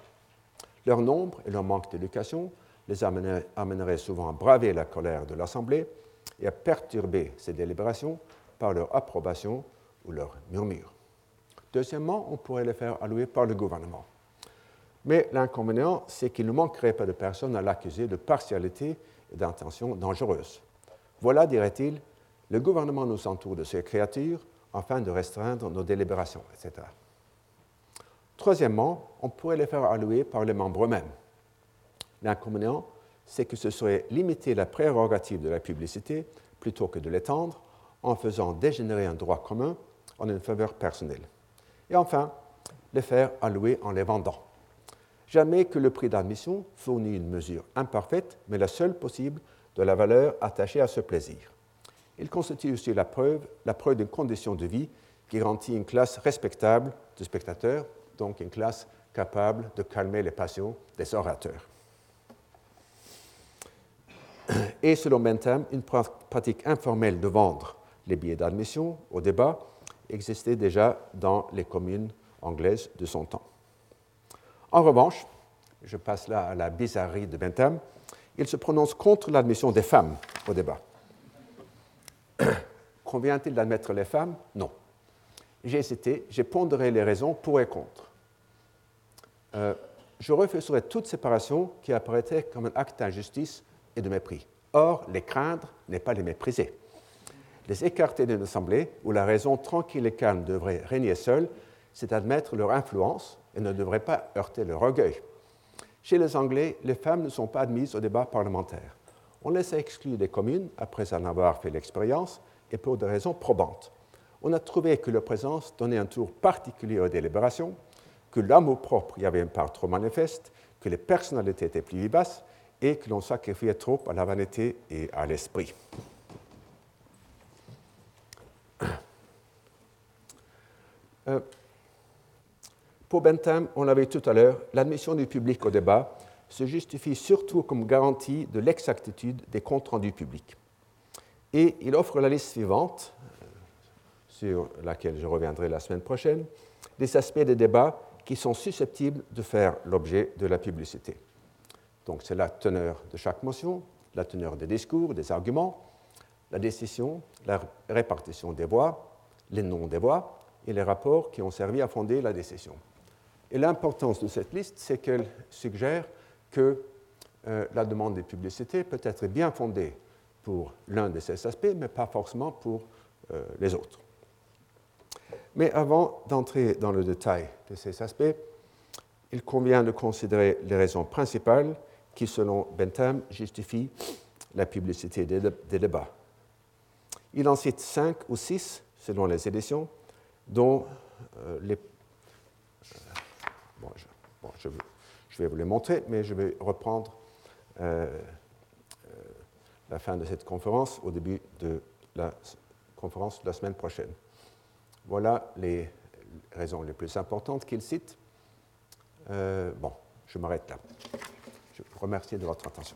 Leur nombre et leur manque d'éducation les amèneraient souvent à braver la colère de l'Assemblée et à perturber ses délibérations par leur approbation ou leur murmure. Deuxièmement, on pourrait les faire allouer par le gouvernement. Mais l'inconvénient, c'est qu'il ne manquerait pas de personnes à l'accuser de partialité et d'intentions dangereuses. Voilà, dirait-il, le gouvernement nous entoure de ces créatures afin de restreindre nos délibérations, etc. Troisièmement, on pourrait les faire allouer par les membres eux-mêmes. L'inconvénient, c'est que ce serait limiter la prérogative de la publicité plutôt que de l'étendre en faisant dégénérer un droit commun en une faveur personnelle. Et enfin, les faire allouer en les vendant. Jamais que le prix d'admission fournit une mesure imparfaite, mais la seule possible de la valeur attachée à ce plaisir. Il constitue aussi la preuve, la preuve d'une condition de vie qui garantit une classe respectable de spectateurs donc une classe capable de calmer les passions des orateurs. Et selon Bentham, une pratique informelle de vendre les billets d'admission au débat existait déjà dans les communes anglaises de son temps. En revanche, je passe là à la bizarrerie de Bentham, il se prononce contre l'admission des femmes au débat. Convient-il d'admettre les femmes? Non. J'ai hésité, j'ai pondéré les raisons pour et contre. Euh, je refuserais toute séparation qui apparaîtrait comme un acte d'injustice et de mépris. Or, les craindre n'est pas les mépriser. Les écarter d'une assemblée où la raison tranquille et calme devrait régner seule, c'est admettre leur influence et ne devrait pas heurter leur orgueil. Chez les Anglais, les femmes ne sont pas admises au débat parlementaire. On les a exclues des communes après en avoir fait l'expérience et pour des raisons probantes. On a trouvé que leur présence donnait un tour particulier aux délibérations que l'amour propre y avait une part trop manifeste, que les personnalités étaient plus vivaces et que l'on sacrifiait trop à la vanité et à l'esprit. Euh, pour Bentham, on l'avait tout à l'heure, l'admission du public au débat se justifie surtout comme garantie de l'exactitude des comptes rendus publics. Et il offre la liste suivante, euh, sur laquelle je reviendrai la semaine prochaine, des aspects des débats qui sont susceptibles de faire l'objet de la publicité. Donc c'est la teneur de chaque motion, la teneur des discours, des arguments, la décision, la répartition des voix, les noms des voix et les rapports qui ont servi à fonder la décision. Et l'importance de cette liste, c'est qu'elle suggère que euh, la demande de publicité peut être bien fondée pour l'un de ces aspects, mais pas forcément pour euh, les autres. Mais avant d'entrer dans le détail de ces aspects, il convient de considérer les raisons principales qui, selon Bentham, justifient la publicité des, débats. Il en cite cinq ou six, selon les éditions, dont euh, les... Euh, bon, je, vais vous les montrer, mais je vais reprendre euh, la fin de cette conférence au début de la conférence de la semaine prochaine. Voilà les raisons les plus importantes qu'il cite. Bon, je m'arrête là. Je vous remercie de votre attention.